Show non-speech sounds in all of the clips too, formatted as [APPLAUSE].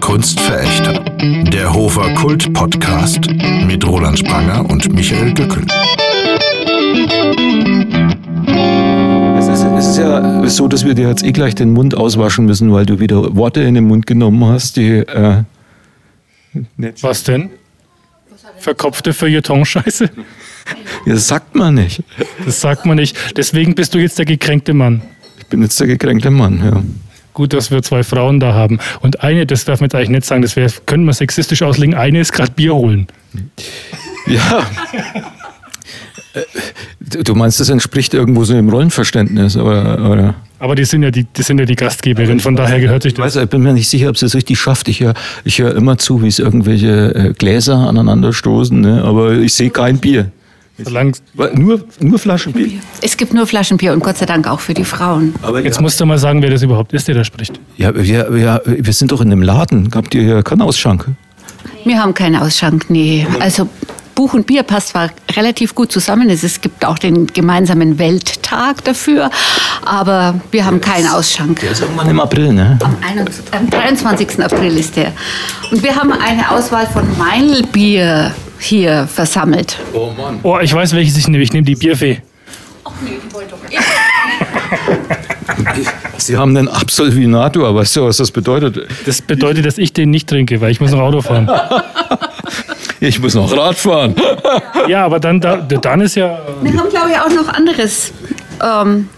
Kunstverächter. Der Hofer Kult Podcast mit Roland Spranger und Michael Dückel. Es ist, es ist ja so, dass wir dir jetzt eh gleich den Mund auswaschen müssen, weil du wieder Worte in den Mund genommen hast, die. Äh, nicht Was denn? Verkopfte Feuilleton-Scheiße? Ja, das sagt man nicht. Das sagt man nicht. Deswegen bist du jetzt der gekränkte Mann. Ich bin jetzt der gekränkte Mann, ja. Gut, dass wir zwei Frauen da haben. Und eine, das darf man jetzt eigentlich nicht sagen, das wär, können wir sexistisch auslegen, eine ist gerade Bier holen. Ja. [LAUGHS] Äh, Du meinst, das entspricht irgendwo so dem Rollenverständnis, oder? oder? Aber die sind ja die, die, sind ja die Gastgeberin, von daher gehört sich Ich, das. weiß, ich bin mir nicht sicher, ob sie es richtig schafft. Ich höre ich hör immer zu, wie es irgendwelche äh, Gläser aneinander stoßen, ne? aber ich sehe kein Bier. Solange, Nur, nur Flaschenbier. Es gibt nur Flaschenbier und Gott sei Dank auch für die Frauen. Aber jetzt musst du mal sagen, wer das überhaupt ist, der da spricht. Ja, wir, wir, wir sind doch in einem Laden. Habt ihr hier keinen Ausschank? Wir haben keinen Ausschank, nee. Also Buch und Bier passt zwar relativ gut zusammen. Es, es gibt auch den gemeinsamen Welttag dafür, aber wir haben keinen Ausschank. Der ist irgendwann im April, ne? Am 21 Am 23. April ist der. Und wir haben eine Auswahl von Meinlbier hier versammelt. Oh Mann. Oh, ich weiß, welches ich nehme. Ich nehme die Bierfee. Ach nee, die wollte doch [LAUGHS] Sie haben einen Absolvinator. Weißt du, was das bedeutet? Das bedeutet, dass ich den nicht trinke, weil ich muss noch Auto fahren. [LAUGHS] Ich muss noch Rad fahren. Ja, aber dann, da, dann ist ja... Wir haben, glaube ich, auch noch anderes. Ähm,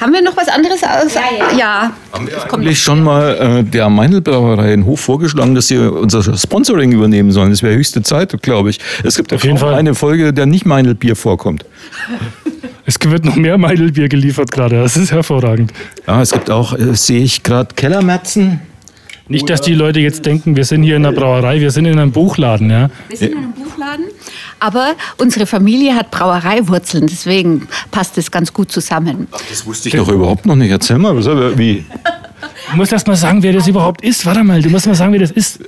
haben wir noch was anderes? Aus? Ja, ja. ja. Das kommt Eigentlich schon mal äh, der Meinl-Brauerei in Hof vorgeschlagen, dass sie unser Sponsoring übernehmen sollen. Das wäre höchste Zeit, glaube ich. Es gibt Auf jeden Fall. eine Folge, der nicht Meinl-Bier vorkommt. Es wird noch mehr Meidelbier geliefert gerade. Das ist hervorragend. Ja, es gibt auch, äh, sehe ich gerade, Kellermatzen. Nicht, dass die Leute jetzt denken, wir sind hier in einer Brauerei, wir sind in einem Buchladen. Ja? Wir sind in einem Buchladen, aber unsere Familie hat Brauereiwurzeln, deswegen passt es ganz gut zusammen. Das wusste ich doch überhaupt noch nicht. Erzähl mal, wie? Du musst erst mal sagen, wer das überhaupt ist. Warte mal, du musst mal sagen, wer das ist.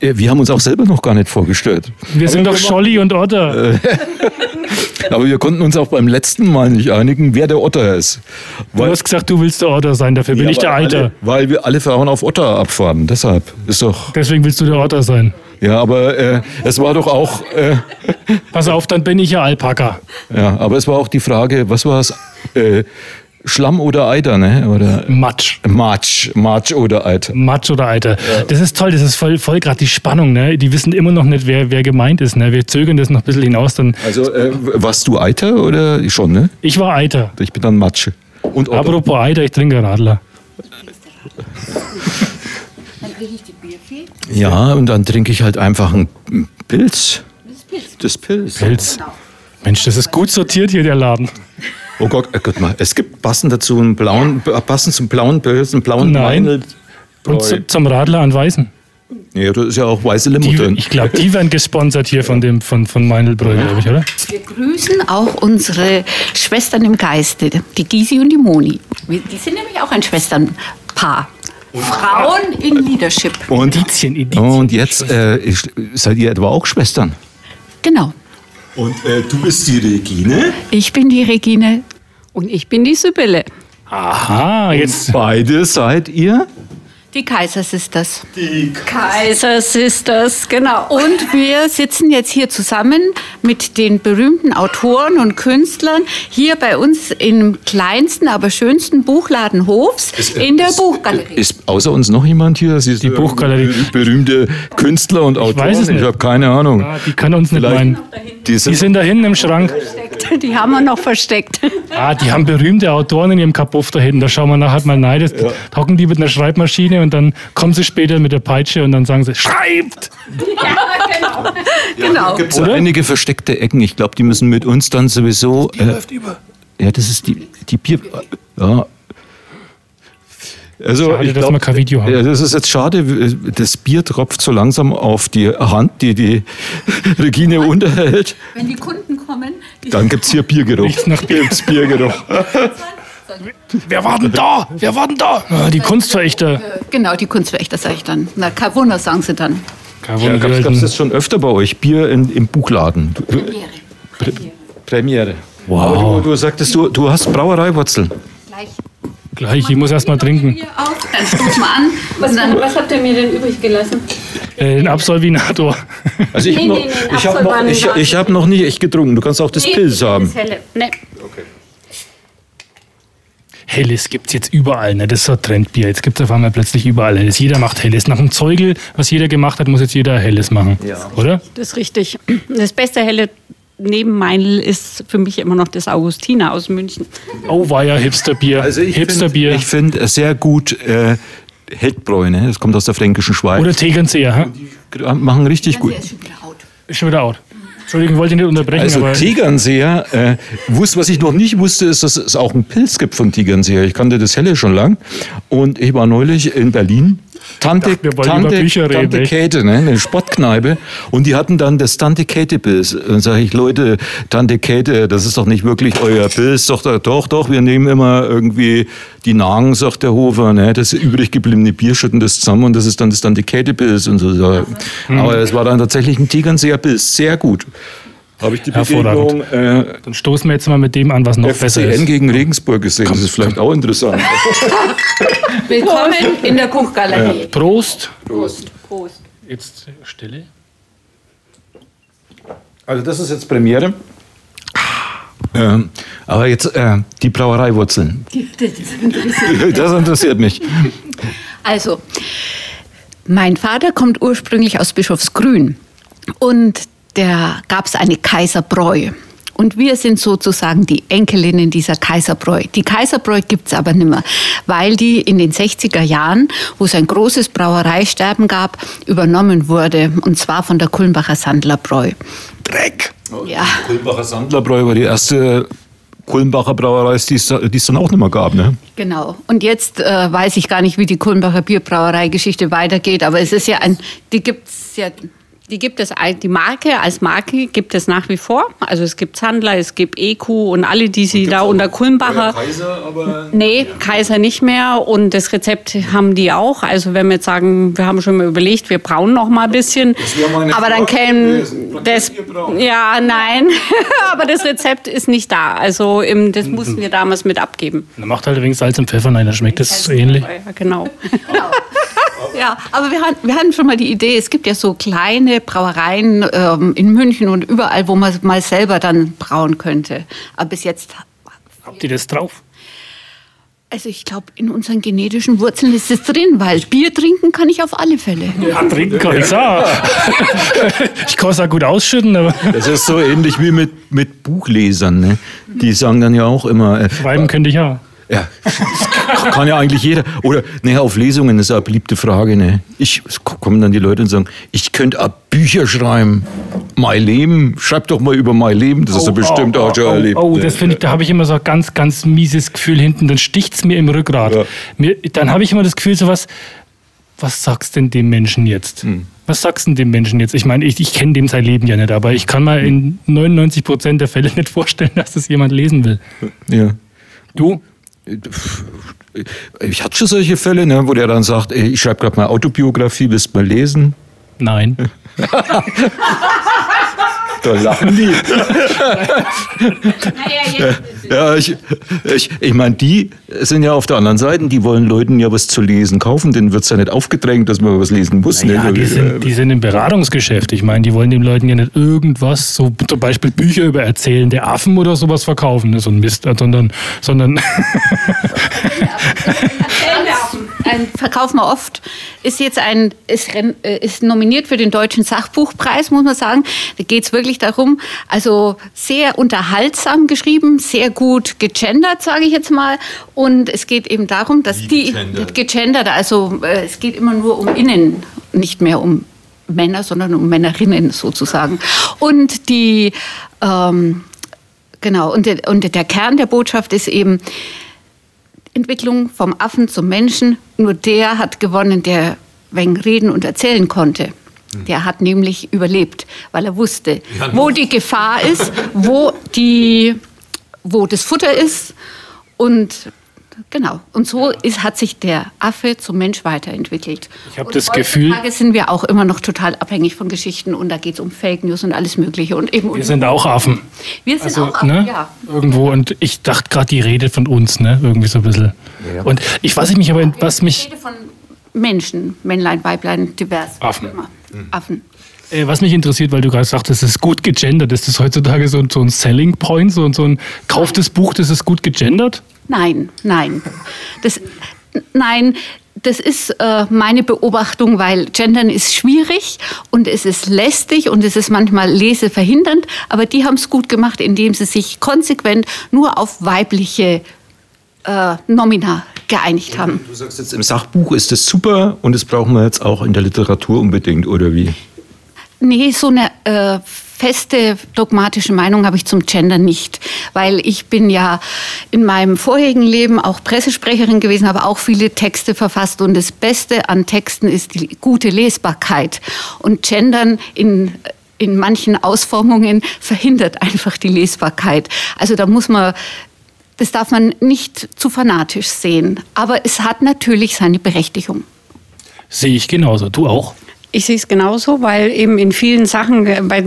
Äh, Wir haben uns auch selber noch gar nicht vorgestellt. Wir sind doch Scholli und Otter. [LAUGHS] Aber wir konnten uns auch beim letzten Mal nicht einigen, wer der Otter ist. Du hast gesagt, du willst der Otter sein, dafür bin Ja, ich der weil Eiter. Alle, weil wir alle Frauen auf Otter abfahren. Deshalb ist doch. Deswegen willst du der Otter sein. Ja, aber äh, es war doch auch. Äh, [LAUGHS] Pass auf, dann bin ich ja Alpaka. ja, aber es war auch die Frage, was war es? Äh, Schlamm oder Eiter, ne? Oder Matsch. Matsch, Matsch oder Eiter. Matsch oder Eiter. Das ist toll, das ist voll, voll gerade die Spannung. Ne? Die wissen immer noch nicht, wer, wer gemeint ist. Ne? Wir zögern das noch ein bisschen hinaus. Dann, Also äh, warst du Eiter oder schon, ne? ich war Eiter. Ich bin dann Matsche. Und. Apropos Eiter, ich trinke Radler. [LAUGHS] Kriege ich die Bierfee. Ja, und dann trinke ich halt einfach einen Pilz. Das Pilz. Pilz. Mensch, das ist gut sortiert hier, der Laden. Oh Gott, äh, Gott mal, es gibt passend dazu einen blauen, passend zum blauen Pilz, einen blauen Nein. Meinl- Und zu, zum Radler an Weißen. Ja, da ist ja auch weiße Limo Die, drin. ich glaube, die werden gesponsert hier von, dem, von, von Meinlbräu, glaube ich, oder? Wir grüßen auch unsere Schwestern im Geiste, die Gysi und die Moni. Die sind nämlich auch ein Schwesternpaar. Frauen in Leadership. Und, Indizien, Indizien. und jetzt äh, seid ihr etwa auch Schwestern? Genau. Und äh, du bist die Regine? Ich bin die Regine. Und ich bin die Sibylle. Aha, jetzt. Beide seid ihr? Die Kaisersisters. Kaiser Sisters, genau. Und wir sitzen jetzt hier zusammen mit den berühmten Autoren und Künstlern hier bei uns im kleinsten, aber schönsten Buchladen Hofs in der Buchgalerie. Ist außer uns noch jemand hier? Sie ist Die Buchgalerie. Berühmte Künstler und Autoren? weiß es nicht. Ich habe keine Ahnung. Ah, die kann uns nicht Vielleicht- meinen. Die Die sind, sind da hinten im Schrank. Die haben wir noch versteckt. Ah, die haben berühmte Autoren in ihrem Kapuff da hinten. Da schauen wir nachher mal rein. Das hocken die mit einer Schreibmaschine und dann kommen sie später mit der Peitsche und dann sagen sie, schreibt! Genau. gibt es einige versteckte Ecken. Ich glaube, die müssen mit uns dann sowieso. Äh, ja, das ist die, die Bier. Ja. Also, Schade, ich dass glaub, wir kein Video haben. Ja, das ist jetzt schade. Das Bier tropft so langsam auf die Hand, die die [LAUGHS] Regine unterhält. Wenn die Kunden kommen, die Dann gibt es hier Biergeruch. Riecht's nach Bier. Gibt's Biergeruch. Wer war denn da? Wer war denn da? Ah, die Kunstverächter. genau, die Kunstverächter sage ich dann. Na, kein Wunder, sagen sie dann. Kein Ja, Wunder, Gab die es alten- das schon öfter bei euch? Bier in, im Buchladen? Du- Premiere. Wow. Aber du, du sagtest, du, du hast Brauereiwurzeln. Gleich, ich muss erst mal trinken. Auf, dann stoßen wir an. Was, dann, was habt ihr mir denn übrig gelassen? Äh, den Absolvinator. Also ich Nee, habe noch, nee, nee, ich hab noch, ich, ich hab noch nicht echt getrunken. Du kannst auch das Pilz haben. Das helle. Nee. Helles gibt es jetzt überall, ne? das ist so ein Trendbier. Jetzt gibt es auf einmal plötzlich überall Helles. Jeder macht Helles. Nach dem Zeugel, was jeder gemacht hat, muss jetzt jeder Helles machen. Oder? Das ist richtig. Das beste helle neben Meinl ist für mich immer noch das Augustiner aus München. Oh, war ja Hipsterbier. Also ich Hipsterbier. finde find äh, sehr gut äh, Heldbräu, ne? das kommt aus der fränkischen Schweiz. Oder Tegernseher. hä? Die machen richtig gut. Ist schon wieder out. Ist schon wieder out. Entschuldigung, wollte ich nicht unterbrechen, Also aber Tegernseher, äh, wusste, was ich noch nicht wusste, ist, dass es auch einen Pilz gibt von Tegernseher. Ich kannte das Helle schon lang. Und ich war neulich in Berlin. Tante, wollen Tante, Tante. Käthe, ne, eine Sportkneipe. Und die hatten dann das Tante Käthe-Pilz. Dann sage ich, Leute, Tante Käthe, das ist doch nicht wirklich euer Pilz. Doch, doch, doch, wir nehmen immer irgendwie die Nagen, sagt der Hofer. Ne, das übrig gebliebene Bier schütten das zusammen und das ist dann das Tante Käthe-Pilz. Und so. Mhm. Aber es war dann tatsächlich ein Tegernseher-Pilz. Sehr gut. Habe ich die Hervorragend. Begegnung äh, dann stoßen wir jetzt mal mit dem an, was noch besser FCN ist. gegen Regensburg gesehen. Das ist vielleicht auch interessant. [LAUGHS] Willkommen in der Kuchgalerie. Prost. Prost. Prost. Jetzt Stille. Also das ist jetzt Premiere. Ähm, aber jetzt äh, die Brauereiwurzeln. [LAUGHS] Das interessiert mich. Also, mein Vater kommt ursprünglich aus Bischofsgrün und da gab es eine Kaiserbräu. Und wir sind sozusagen die Enkelinnen dieser Kaiserbräu. Die Kaiserbräu gibt es aber nicht mehr, weil die in den 60er Jahren, wo es ein großes Brauereisterben gab, übernommen wurde. Und zwar von der Kulmbacher Sandlerbräu. Dreck. Ja. Kulmbacher Sandlerbräu war die erste Kulmbacher Brauerei, die es die es dann auch nicht mehr gab. Ne? Genau. Und jetzt äh, weiß ich gar nicht, wie die Kulmbacher Bierbrauerei-Geschichte weitergeht, aber es ist ja ein, die gibt's ja. Die gibt es, die Marke als Marke gibt es nach wie vor. Also es gibt Sandler, es gibt EQ und alle, die sie da unter Kulmbacher. Kaiser, aber Nee, Kaiser nicht mehr und das Rezept haben die auch. Also wenn wir jetzt sagen, wir haben schon mal überlegt, wir brauen noch mal ein bisschen, meine aber dann kämen das, ja, nein, [LAUGHS] aber das Rezept ist nicht da. Also im, das mussten wir damals mit abgeben. Dann macht halt übrigens Salz und Pfeffer rein, dann schmeckt das so ähnlich. Ja, genau. [LAUGHS] [LAUGHS] Ja, aber wir hatten, wir hatten schon mal die Idee, es gibt ja so kleine Brauereien ähm, in München und überall, wo man mal selber dann brauen könnte. Aber bis jetzt, Habt ihr das drauf? also ich glaube, in unseren genetischen Wurzeln ist es drin, weil Bier trinken kann ich auf alle Fälle. Ja, trinken kann [LAUGHS] ich auch. ich kann es auch gut ausschütten, aber das ist so ähnlich wie mit, mit Buchlesern. Ne? Die sagen dann ja auch immer, äh, schreiben könnte ich auch. Ja, das kann ja eigentlich jeder. Oder, naja, auf Lesungen ist eine beliebte Frage. Ne? Ich es kommen dann die Leute und sagen, ich könnte auch Bücher schreiben. Mein Leben, schreib doch mal über mein Leben. Das hast du bestimmt auch schon oh, erlebt. Oh, ne? das finde ich, da habe ich immer so ein ganz, ganz mieses Gefühl hinten. Dann sticht es mir im Rückgrat. Ja. Mir, dann habe ich immer das Gefühl, so was, was sagst denn dem Menschen jetzt? Hm. Was sagst denn dem Menschen jetzt? Ich meine, ich, ich kenne dem sein Leben ja nicht, aber ich kann mir in 99 Prozent der Fälle nicht vorstellen, dass das jemand lesen will. ja. Du? Ich hatte schon solche Fälle, ne, wo der dann sagt, ey, ich schreibe gerade mal Autobiografie, willst du mal lesen? Nein. [LAUGHS] Da lachen die. Ja, ich, ich, ich meine, die sind ja auf der anderen Seite, die wollen Leuten ja was zu lesen kaufen, denen wird es ja nicht aufgedrängt, dass man was lesen muss. Ja, ne? die sind, die sind im Beratungsgeschäft. Ich meine, die wollen den Leuten ja nicht irgendwas, so zum Beispiel Bücher über erzählende Affen oder sowas verkaufen, ne, so ein Mist, sondern, sondern [LAUGHS] Ein verkaufen wir oft. Ist jetzt ein, ist, äh, ist nominiert für den Deutschen Sachbuchpreis, muss man sagen. Da geht es wirklich darum, also sehr unterhaltsam geschrieben, sehr gut gegendert, sage ich jetzt mal. Und es geht eben darum, dass die gegendert? gegendert, also äh, es geht immer nur um Innen, nicht mehr um Männer, sondern um Männerinnen sozusagen. Und die, ähm, genau, und und der Kern der Botschaft ist eben, Entwicklung vom Affen zum Menschen. Nur der hat gewonnen, der wegen reden und erzählen konnte. Der hat nämlich überlebt, weil er wusste, wo die Gefahr ist, wo, die, wo das Futter ist. Und genau. Und so ist, hat sich der Affe zum Mensch weiterentwickelt. Ich habe Und das Gefühl- Heutzutage sind wir auch immer noch total abhängig von Geschichten und da geht es um Fake News und alles Mögliche. Und eben Wir sind auch Affen. Wir sind Also, auch Affen, ne? ja. Irgendwo. Und ich dachte gerade, die redet von uns, ne? Irgendwie so ein bisschen. Und ich weiß nicht, aber was Ich mich, rede von Menschen, Männlein, Weiblein, divers. Affen. Immer. Affen. äh, was mich interessiert, weil du gerade sagtest, es ist gut gegendert. Ist das heutzutage so, so ein Selling Point, so, so ein kauftes Buch, das ist gut gegendert? Nein, nein. Das, nein, das ist äh, meine Beobachtung, weil Gendern ist schwierig und es ist lästig und es ist manchmal leseverhindernd, aber die haben es gut gemacht, indem sie sich konsequent nur auf weibliche äh, Nomina geeinigt haben. Du sagst jetzt, im Sachbuch ist das super und das brauchen wir jetzt auch in der Literatur unbedingt, oder wie? Nee, so eine äh, feste dogmatische Meinung habe ich zum Gender nicht, weil ich bin ja in meinem vorherigen Leben auch Pressesprecherin gewesen, habe auch viele Texte verfasst und das Beste an Texten ist die gute Lesbarkeit und Gendern in in manchen Ausformungen verhindert einfach die Lesbarkeit. Also da muss man das darf man nicht zu fanatisch sehen, aber es hat natürlich seine Berechtigung. Sehe ich genauso. Du auch? Ich sehe es genauso, weil eben in vielen Sachen, äh, bei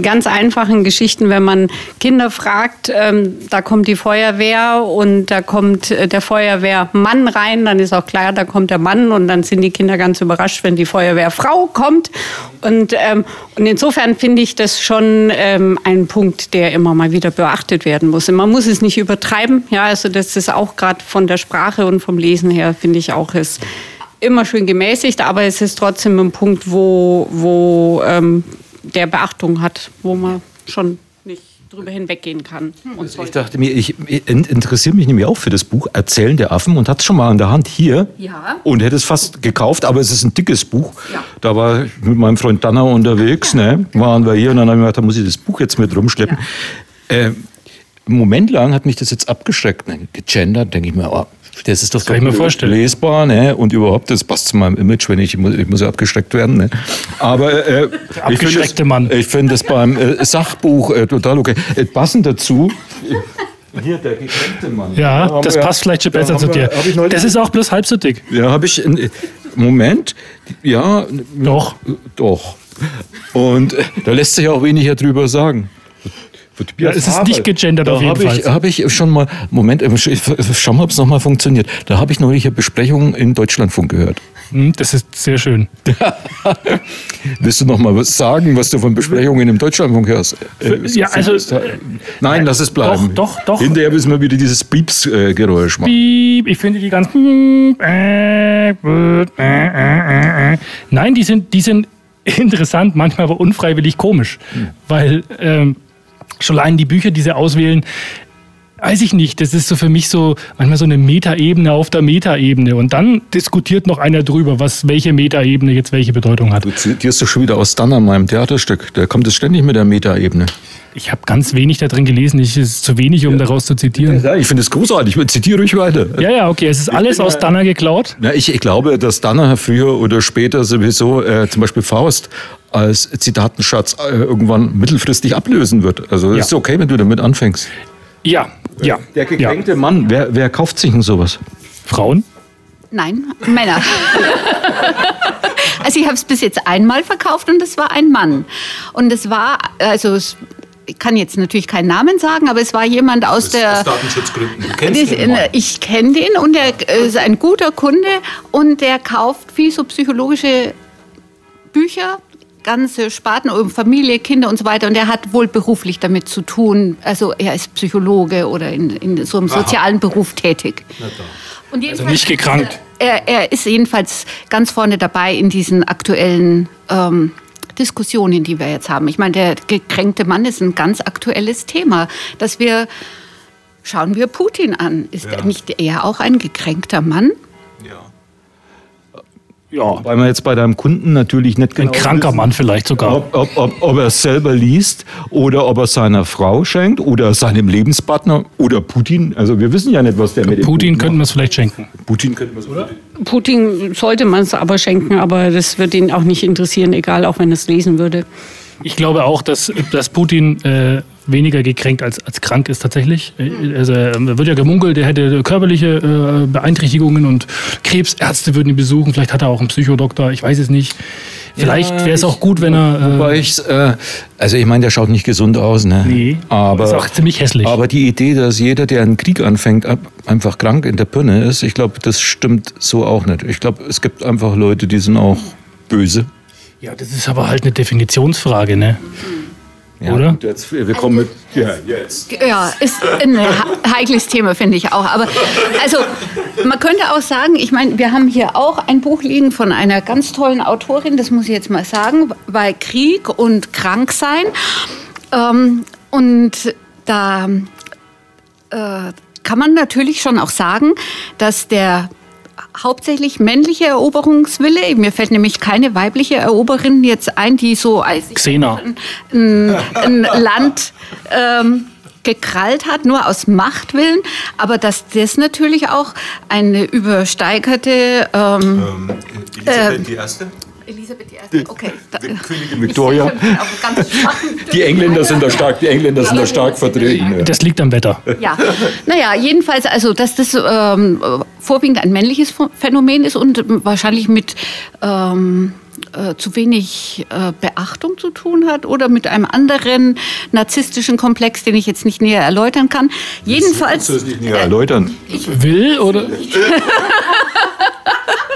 ganz einfachen Geschichten, wenn man Kinder fragt, ähm, da kommt die Feuerwehr und da kommt äh, der Feuerwehrmann rein, dann ist auch klar, da kommt der Mann und dann sind die Kinder ganz überrascht, wenn die Feuerwehrfrau kommt. Und, ähm, und insofern finde ich das schon ähm, ein Punkt, der immer mal wieder beachtet werden muss. Und man muss es nicht übertreiben, ja, also das ist auch gerade von der Sprache und vom Lesen her, finde ich auch, ist immer schön gemäßigt, aber es ist trotzdem ein Punkt, wo, wo ähm, der Beachtung hat, wo man schon nicht drüber hinweggehen kann. Und Ich sollte. dachte mir, ich ich interessiere mich nämlich auch für das Buch Erzählen der Affen und hatte es schon mal in der Hand hier Ja. und hätte es fast gekauft, aber es ist ein dickes Buch. Ja. Da war ich mit meinem Freund Danner unterwegs, ne? waren wir hier und dann habe ich gedacht, da muss ich das Buch jetzt mit rumschleppen. Äh, einen Moment lang hat mich das jetzt abgeschreckt. Ne? Gegendert, denke ich mir, oh, das ist doch kann ich mir vorstellen. lesbar ne? und überhaupt, das passt zu meinem Image, wenn ich, ich muss, ja abgeschreckt werden. Ne? Aber äh, ich abgeschreckte finde das- Mann. Ich finde das beim äh, Sachbuch äh, total okay. Äh, passend dazu. Hier, der gekränkte Mann. Ja, Da das wir- passt vielleicht schon besser zu wir- dir. neulich- Das ist auch bloß halb so dick. ja, habe ich. äh, Moment. Ja. Doch. Doch. Und äh, da lässt sich auch weniger drüber sagen. Ja, es ist nicht gegendert da auf jeden Fall. habe ich schon mal, Moment, äh, sch- schau mal, ob es nochmal funktioniert. Da habe ich neulich eine Besprechung in Deutschlandfunk gehört. Hm, Das ist sehr schön. [LAUGHS] Willst du noch mal was sagen, was du von Besprechungen im Deutschlandfunk hörst? Äh, Ja, also, da- Nein, lass es bleiben. Doch, doch, doch. Hinterher müssen wir wieder dieses Pieps-Geräusch machen. Piep, ich finde die ganz. äh, äh, Nein, die sind, die sind [LAUGHS] interessant, manchmal aber unfreiwillig komisch. Weil ähm, schon allein die Bücher, die sie auswählen, weiß ich nicht, das ist so für mich so manchmal so eine Metaebene auf der Metaebene. Und dann diskutiert noch einer drüber, was welche Metaebene jetzt welche Bedeutung hat. Du zitierst doch schon wieder aus Danner, meinem Theaterstück. Da kommt es ständig mit der Metaebene. Ich habe ganz wenig da drin gelesen, ich, ist zu wenig, um daraus zu zitieren. Ja, ich finde es großartig. Ich zitiere ruhig weiter. Ja, ja, okay, es ist alles aus ja- Danner geklaut. Na, ich, ich glaube, dass Danner früher oder später sowieso äh, zum Beispiel Faust als Zitatenschatz äh, irgendwann mittelfristig ablösen wird. Also Ja. ist okay, wenn du damit anfängst. Ja, ja. Der ja. gekränkte Mann, wer, wer kauft sich denn sowas? Frauen? Nein, Männer. [LAUGHS] also ich habe es bis jetzt einmal verkauft und es war ein Mann. Und es war, also es, ich kann jetzt natürlich keinen Namen sagen, aber es war jemand aus der... Datenschutzgründen. Du Das- Ich kenne den und er ist ein guter Kunde und der kauft viel so psychologische Bücher, ganze Sparten um Familie, Kinder und so weiter. Und er hat wohl beruflich damit zu tun. Also er ist Psychologe oder in, in so einem sozialen Beruf tätig. Und Also nicht gekrankt. Er, er ist jedenfalls ganz vorne dabei in diesen aktuellen ähm, Diskussionen, die wir jetzt haben. Ich meine, der gekränkte Mann ist ein ganz aktuelles Thema, dass wir Schauen wir Putin an. Ist er nicht er auch ein gekränkter Mann? Ja. Weil wir jetzt bei deinem Kunden natürlich nicht Ein genau kranker wissen, Mann vielleicht sogar. Ob, ob, ob, ob er es selber liest oder ob er seiner Frau schenkt oder seinem Lebenspartner oder Putin. Also wir wissen ja nicht, was der mit dem Putin Buch könnten wir es vielleicht schenken. Putin könnten wir es oder? Putin sollte man es aber schenken, aber das wird ihn auch nicht interessieren, egal, auch wenn er es lesen würde. Ich glaube auch, dass, dass Putin äh, weniger gekränkt als, als krank ist tatsächlich. Äh, Also, er wird ja gemunkelt, er hätte körperliche äh, Beeinträchtigungen und Krebsärzte würden ihn besuchen. Vielleicht hat er auch einen Psychodoktor, ich weiß es nicht. Vielleicht wäre es auch ich- gut, wenn er. Wobei Äh, ich's, äh, also ich meine, der schaut nicht gesund aus, ne? Nee, aber ist auch ziemlich hässlich. Aber die Idee, dass jeder, der einen Krieg anfängt, einfach krank in der Birne ist, ich glaube, das stimmt so auch nicht. Ich glaube, es gibt einfach Leute, die sind auch böse. Ja, das ist aber halt eine Definitionsfrage, ne? Ja, Oder? und Jetzt, wir kommen mit. Ja, jetzt. Ja, ist ein he- heikles Thema, finde ich auch. Aber also, man könnte auch sagen, ich meine, wir haben hier auch ein Buch liegen von einer ganz tollen Autorin, das muss ich jetzt mal sagen, bei Krieg und Kranksein. Ähm, und da äh, kann man natürlich schon auch sagen, dass der hauptsächlich männliche Eroberungswille, mir fällt nämlich keine weibliche Eroberin jetzt ein, die so als Xena. ein, ein Land ähm, gekrallt hat, nur aus Machtwillen, aber dass das natürlich auch eine übersteigerte ähm, Elisabeth die Erste? Elisabeth I. Okay. Da, Königin [LAUGHS] Victoria. Ich Die Engländer sind da stark, die Engländer sind da stark vertreten. Das liegt am Wetter. Ja, [LAUGHS] naja, jedenfalls, also, dass das ähm, vorwiegend ein männliches Phänomen ist und wahrscheinlich mit ähm, äh, zu wenig äh, Beachtung zu tun hat oder mit einem anderen narzisstischen Komplex, den ich jetzt nicht näher erläutern kann. Jedenfalls, das nicht näher erläutern. Will oder? [LAUGHS]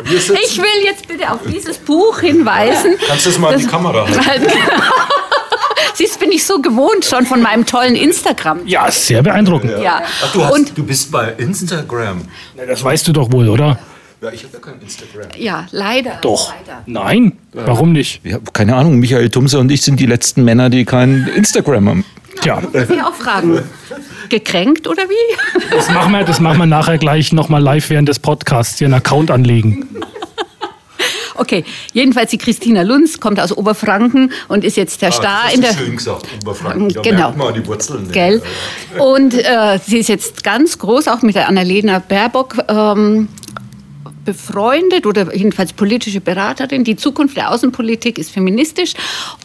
ich will jetzt bitte auf dieses Buch hinweisen. Kannst du das mal in die Kamera halten? [LAUGHS] Siehst, bin ich so gewohnt schon von meinem tollen Instagram. Ja, sehr beeindruckend. Ja. Ach, du, hast, Und du bist bei Instagram. Na, Das weißt du doch wohl, oder? Ja, ich habe ja kein Instagram. ja, leider. Doch. Leider. Nein? Warum nicht? Ja, keine Ahnung, Michael Tumse und ich sind die letzten Männer, die kein Instagram haben. Tja, Darf ich auch fragen? Gekränkt oder wie? das machen wir, das machen wir nachher gleich nochmal live während des Podcasts hier einen Account anlegen. Okay, jedenfalls die Christina Lunz kommt aus Oberfranken und ist jetzt der Star in der. gesagt, Oberfranken. Da Genau. merkt man die Wurzeln. Gell? Und äh, sie ist jetzt ganz groß, auch mit der Annalena Baerbock ähm, befreundet oder jedenfalls politische Beraterin. Die Zukunft der Außenpolitik ist feministisch.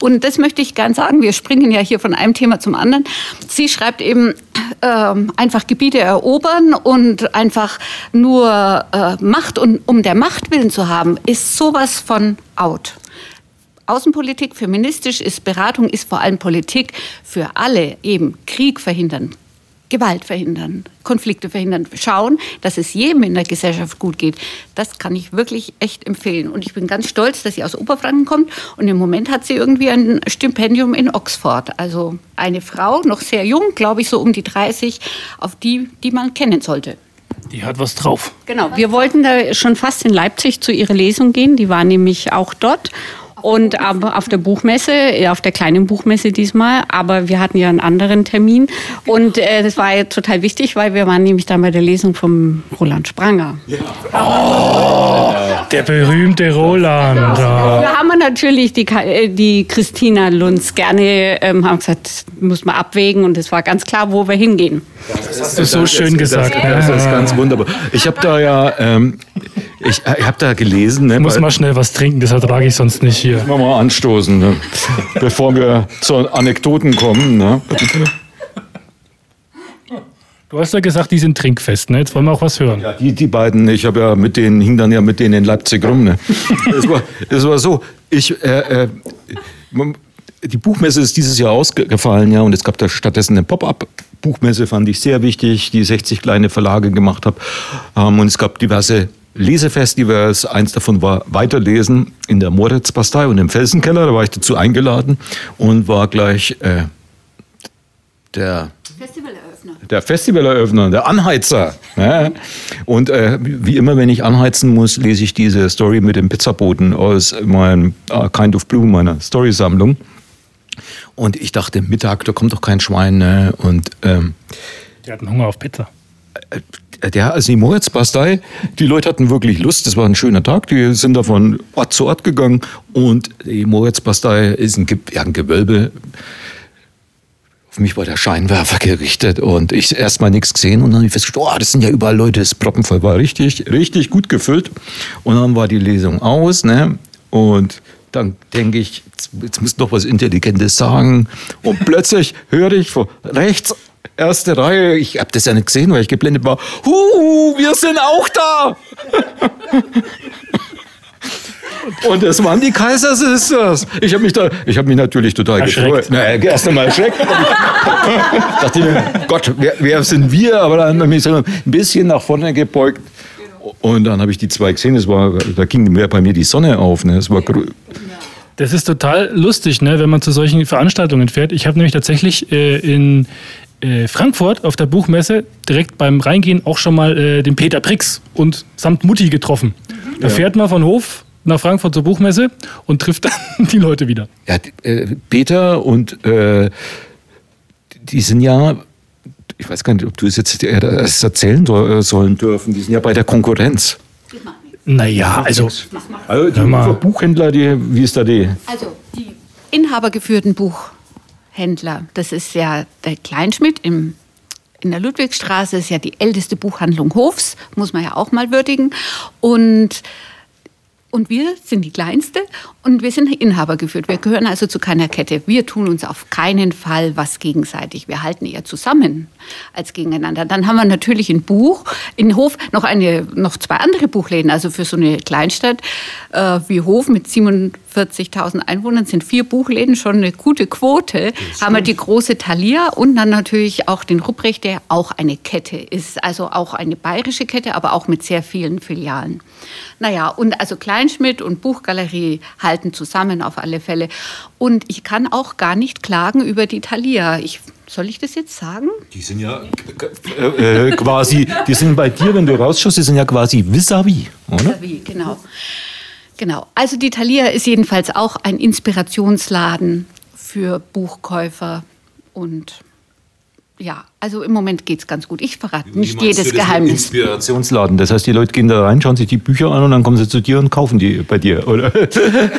Und das möchte ich gern sagen. Wir springen ja hier von einem Thema zum anderen. Sie schreibt eben ähm, einfach Gebiete erobern und einfach nur äh, Macht und um der Macht willen zu haben, ist sowas von out. Außenpolitik feministisch ist Beratung, ist vor allem Politik für alle eben Krieg verhindern, Gewalt verhindern, Konflikte verhindern, schauen, dass es jedem in der Gesellschaft gut geht. Das kann ich wirklich echt empfehlen. Und ich bin ganz stolz, dass sie aus Oberfranken kommt. Und im Moment hat sie irgendwie ein Stipendium in Oxford. Also eine Frau, noch sehr jung, glaube ich, so um die 30, auf die, die man kennen sollte. Die hat was drauf. Genau, wir wollten da schon fast in Leipzig zu ihrer Lesung gehen. Die war nämlich auch dort. Und aber auf der Buchmesse, auf der kleinen Buchmesse diesmal, aber wir hatten ja einen anderen Termin. Und äh, das war ja total wichtig, weil wir waren nämlich dann bei der Lesung vom Roland Spranger. Der berühmte Roland. Ja. Da haben wir natürlich die, äh, die Christina Lunz gerne, ähm, haben gesagt, muss man abwägen und es war ganz klar, wo wir hingehen. Das hast du so schön gesagt. Das ist Ja. ganz wunderbar. Ich habe da ja, ähm, ich, ich habe da gelesen, ne, Ich muss mal schnell was trinken, das ertrage ich sonst nicht hier. Wollen wir mal anstoßen, ne? bevor wir zu Anekdoten kommen. Ne? Du hast ja gesagt, die sind trinkfest. Ne? Jetzt wollen wir auch was hören. Ja, die, die beiden, ich habe ja mit denen, hing dann ja mit denen in Leipzig rum. Ne? Es, war, es war so, ich, äh, äh, die Buchmesse ist dieses Jahr ausgefallen, ja, und es gab da stattdessen eine Pop-up-Buchmesse, fand ich sehr wichtig, die 60 kleine Verlage gemacht habe. Ähm, und es gab diverse Lesefestivals, eins davon war Weiterlesen in der Moritzbastei und im Felsenkeller, da war ich dazu eingeladen und war gleich äh, der Festivaleröffner. der Festivaleröffner, der Anheizer. Ja. Und äh, wie immer, wenn ich anheizen muss, lese ich diese Story mit dem Pizzaboten aus meinem äh, Kind of Blue, meiner Storysammlung. Und ich dachte, Mittag, da kommt doch kein Schwein. Ne? Und ähm, Die hatten Hunger auf Pizza. Der, also die Moritzbastei, die Leute hatten wirklich Lust. Das war ein schöner Tag. Die sind da von Ort zu Ort gegangen. Und die Moritzbastei ist ein, ja, ein Gewölbe. Auf mich war der Scheinwerfer gerichtet und ich erstmal nichts gesehen und dann habe ich festgestellt, oh, das sind ja überall Leute, das proppenvoll war richtig, richtig gut gefüllt. Und dann war die Lesung aus, ne? Und dann denke ich, jetzt, muss noch was Intelligentes sagen. Und plötzlich höre ich von rechts, erste Reihe, ich habe das ja nicht gesehen, weil ich geblendet war, Huhu, wir sind auch da. [LAUGHS] Und das waren die Kaiser Sisters. Ich habe mich da, ich habe mich natürlich total gefreut. Na, erst einmal erschreckt. [LAUGHS] dachte mir, Gott, wer, wer, sind wir? Aber dann habe ich mich so ein bisschen nach vorne gebeugt. Und dann habe ich die zwei gesehen. Das war, da ging mir bei mir die Sonne auf. Ne? Das war das ist total lustig, ne, wenn man zu solchen Veranstaltungen fährt. Ich habe nämlich tatsächlich äh, in äh, Frankfurt auf der Buchmesse direkt beim Reingehen auch schon mal äh, den Peter Prix und samt Mutti getroffen. Da ja. fährt man von Hof nach Frankfurt zur Buchmesse und trifft dann [LAUGHS] die Leute wieder. Ja, äh, Peter und äh, die sind ja, ich weiß gar nicht, ob du es jetzt erst erzählen äh, sollen dürfen, die sind ja bei der Konkurrenz. Naja, also, also die Buchhändler, die, wie ist da die? Also die inhabergeführten Buchhändler, das ist ja der Kleinschmidt im in der Ludwigstraße ist ja die älteste Buchhandlung Hofs, muss man ja auch mal würdigen. Und und wir sind die kleinste und wir sind Inhaber geführt. Wir gehören also zu keiner Kette. Wir tun uns auf keinen Fall was gegenseitig. Wir halten eher zusammen als gegeneinander. Dann haben wir natürlich ein Buch, in Hof noch, eine, noch zwei andere Buchläden. Also für so eine Kleinstadt äh, wie Hof mit 47.000 Einwohnern sind vier Buchläden schon eine gute Quote. Haben wir die große Thalia und dann natürlich auch den Rupprecht, der auch eine Kette ist. Also auch eine bayerische Kette, aber auch mit sehr vielen Filialen. Naja, und also Kleinschmidt und Buchgalerie halten zusammen auf alle Fälle. Und ich kann auch gar nicht klagen über die Thalia. Ich soll ich das jetzt sagen? Die sind ja äh, äh, quasi, die sind bei dir, wenn du rausschaust, die sind ja quasi vis-à-vis, -vis, oder? Vis-à-vis, genau. Genau. Also die Thalia ist jedenfalls auch ein Inspirationsladen für Buchkäufer und ja, also im Moment geht es ganz gut. Ich verrate nicht jedes Geheimnis. Inspirationsladen. Das heißt, die Leute gehen da rein, schauen sich die Bücher an und dann kommen sie zu dir und kaufen die bei dir, oder?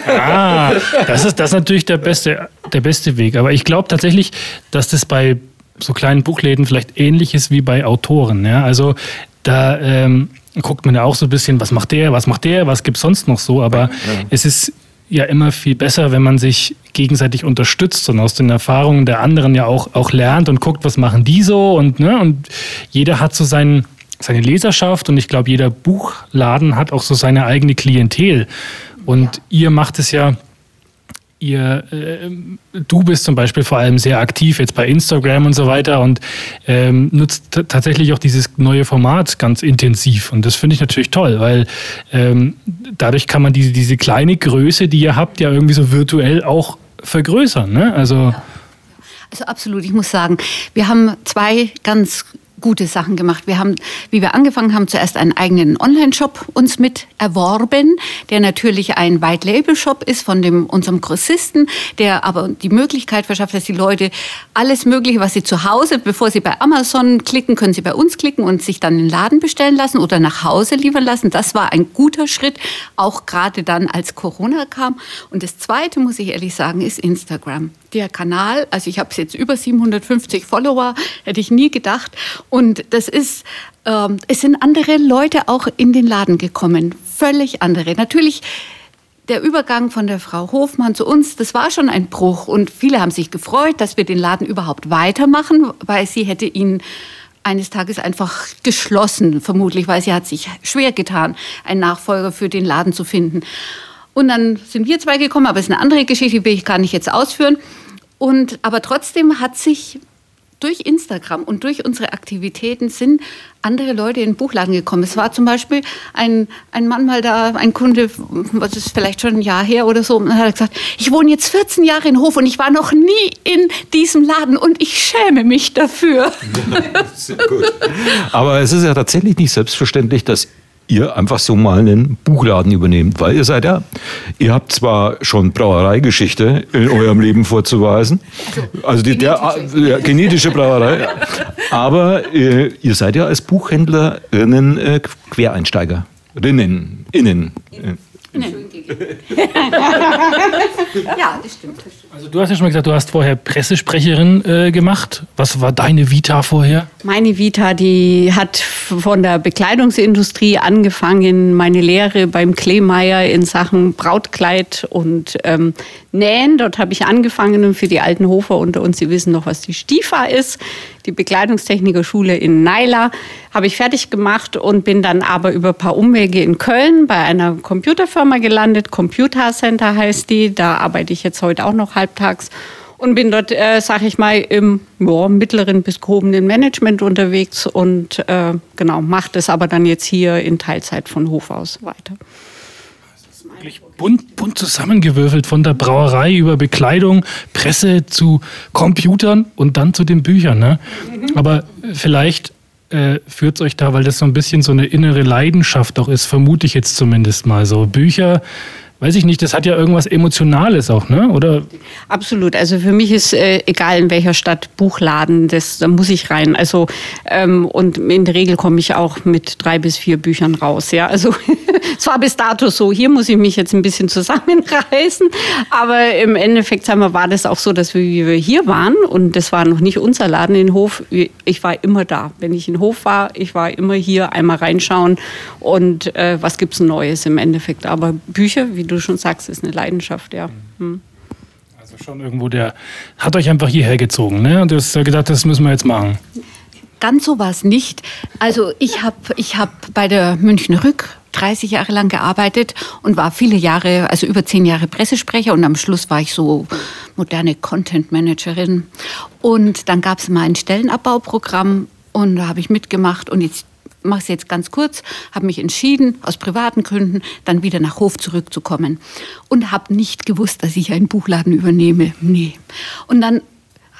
Ah, das ist, das ist natürlich der beste, der beste Weg. Aber ich glaube tatsächlich, dass das bei so kleinen Buchläden vielleicht ähnlich ist wie bei Autoren. Ja? Also da ähm, guckt man ja auch so ein bisschen, was macht der, was macht der, was gibt es sonst noch so. Aber ja. es ist ja immer viel besser, wenn man sich gegenseitig unterstützt und aus den Erfahrungen der anderen ja auch, auch lernt und guckt, was machen die so und, ne, und jeder hat so seinen, seine Leserschaft und ich glaube, jeder Buchladen hat auch so seine eigene Klientel. Und ja. ihr macht es ja ihr, äh, du bist zum Beispiel vor allem sehr aktiv jetzt bei Instagram und so weiter und ähm, nutzt tatsächlich auch dieses neue Format ganz intensiv. Und das finde ich natürlich toll, weil ähm, dadurch kann man diese, diese kleine Größe, die ihr habt, ja irgendwie so virtuell auch vergrößern. Ne? Also, also absolut, ich muss sagen, wir haben zwei ganz gute Sachen gemacht. Wir haben, wie wir angefangen haben, zuerst einen eigenen Online-Shop uns mit erworben, der natürlich ein White-Label-Shop ist von dem, unserem Grossisten, der aber die Möglichkeit verschafft, dass die Leute alles Mögliche, was sie zu Hause, bevor sie bei Amazon klicken, können sie bei uns klicken und sich dann in den Laden bestellen lassen oder nach Hause liefern lassen. Das war ein guter Schritt, auch gerade dann, als Corona kam. Und das Zweite, muss ich ehrlich sagen, ist Instagram der Kanal, also ich habe jetzt über 750 Follower, hätte ich nie gedacht. Und das ist, ähm, es sind andere Leute auch in den Laden gekommen, völlig andere. Natürlich der Übergang von der Frau Hofmann zu uns, das war schon ein Bruch. Und viele haben sich gefreut, dass wir den Laden überhaupt weitermachen, weil sie hätte ihn eines Tages einfach geschlossen, vermutlich, weil sie hat sich schwer getan, einen Nachfolger für den Laden zu finden. Und dann sind wir zwei gekommen, aber es ist eine andere Geschichte, die will ich gar nicht jetzt ausführen. Und, aber trotzdem hat sich durch Instagram und durch unsere Aktivitäten sind andere Leute in den Buchladen gekommen. Es war zum Beispiel ein, ein Mann mal da, ein Kunde, was ist vielleicht schon ein Jahr her oder so, und hat gesagt, ich wohne jetzt 14 Jahre in Hof und ich war noch nie in diesem Laden und ich schäme mich dafür. [LAUGHS] Sehr gut. Aber es ist ja tatsächlich nicht selbstverständlich, dass ihr einfach so mal einen Buchladen übernehmt, weil ihr seid ja, ihr habt zwar schon Brauereigeschichte in eurem Leben vorzuweisen, also die, genetische. Der, ja, genetische Brauerei, [LAUGHS] aber äh, ihr seid ja als Buchhändlerinnen äh, Quereinsteigerinnen, innen. innen. [LAUGHS] ja, das stimmt. Also du hast ja schon mal gesagt, du hast vorher Pressesprecherin äh, gemacht. Was war deine Vita vorher? Meine Vita, die hat von der Bekleidungsindustrie angefangen, meine Lehre beim Kleemeier in Sachen Brautkleid und ähm, Nähen. Dort habe ich angefangen und für die alten Hofer unter uns, Sie wissen noch, was die Stifa ist. Die Bekleidungstechnikerschule in Naila habe ich fertig gemacht und bin dann aber über ein paar Umwege in Köln bei einer Computerfirma gelandet. Computer Center heißt die. Da arbeite ich jetzt heute auch noch halbtags und bin dort, äh, sage ich mal, im ja, mittleren bis gehobenen Management unterwegs und äh, genau, mache das aber dann jetzt hier in Teilzeit von Hof aus weiter. Wirklich bunt, bunt zusammengewürfelt von der Brauerei über Bekleidung, Presse zu Computern und dann zu den Büchern. Ne? Aber vielleicht äh, führt es euch da, weil das so ein bisschen so eine innere Leidenschaft auch ist, vermute ich jetzt zumindest mal so. Bücher weiß ich nicht, das hat ja irgendwas Emotionales auch, ne? Oder? Absolut. Also für mich ist äh, egal in welcher Stadt Buchladen, das, da muss ich rein. Also ähm, und in der Regel komme ich auch mit drei bis vier Büchern raus. Ja, also [LAUGHS] es war bis dato so. Hier muss ich mich jetzt ein bisschen zusammenreißen, aber im Endeffekt sagen wir, war das auch so, dass wir, wie wir hier waren und das war noch nicht unser Laden in Hof. Ich war immer da. Wenn ich in Hof war, ich war immer hier einmal reinschauen und äh, was gibt's Neues im Endeffekt. Aber Bücher, wie du schon sagst, ist eine Leidenschaft, ja. Hm. Also schon irgendwo der, hat euch einfach hierher gezogen, ne? Und du hast gedacht, das müssen wir jetzt machen. Ganz so war es nicht. Also ich habe ich hab bei der München Rück 30 Jahre lang gearbeitet und war viele Jahre, also über zehn Jahre Pressesprecher und am Schluss war ich so moderne Content Managerin. Und dann gab es mal ein Stellenabbauprogramm und da habe ich mitgemacht und jetzt mache es jetzt ganz kurz, habe mich entschieden, aus privaten Gründen dann wieder nach Hof zurückzukommen und habe nicht gewusst, dass ich einen Buchladen übernehme. Nee. Und dann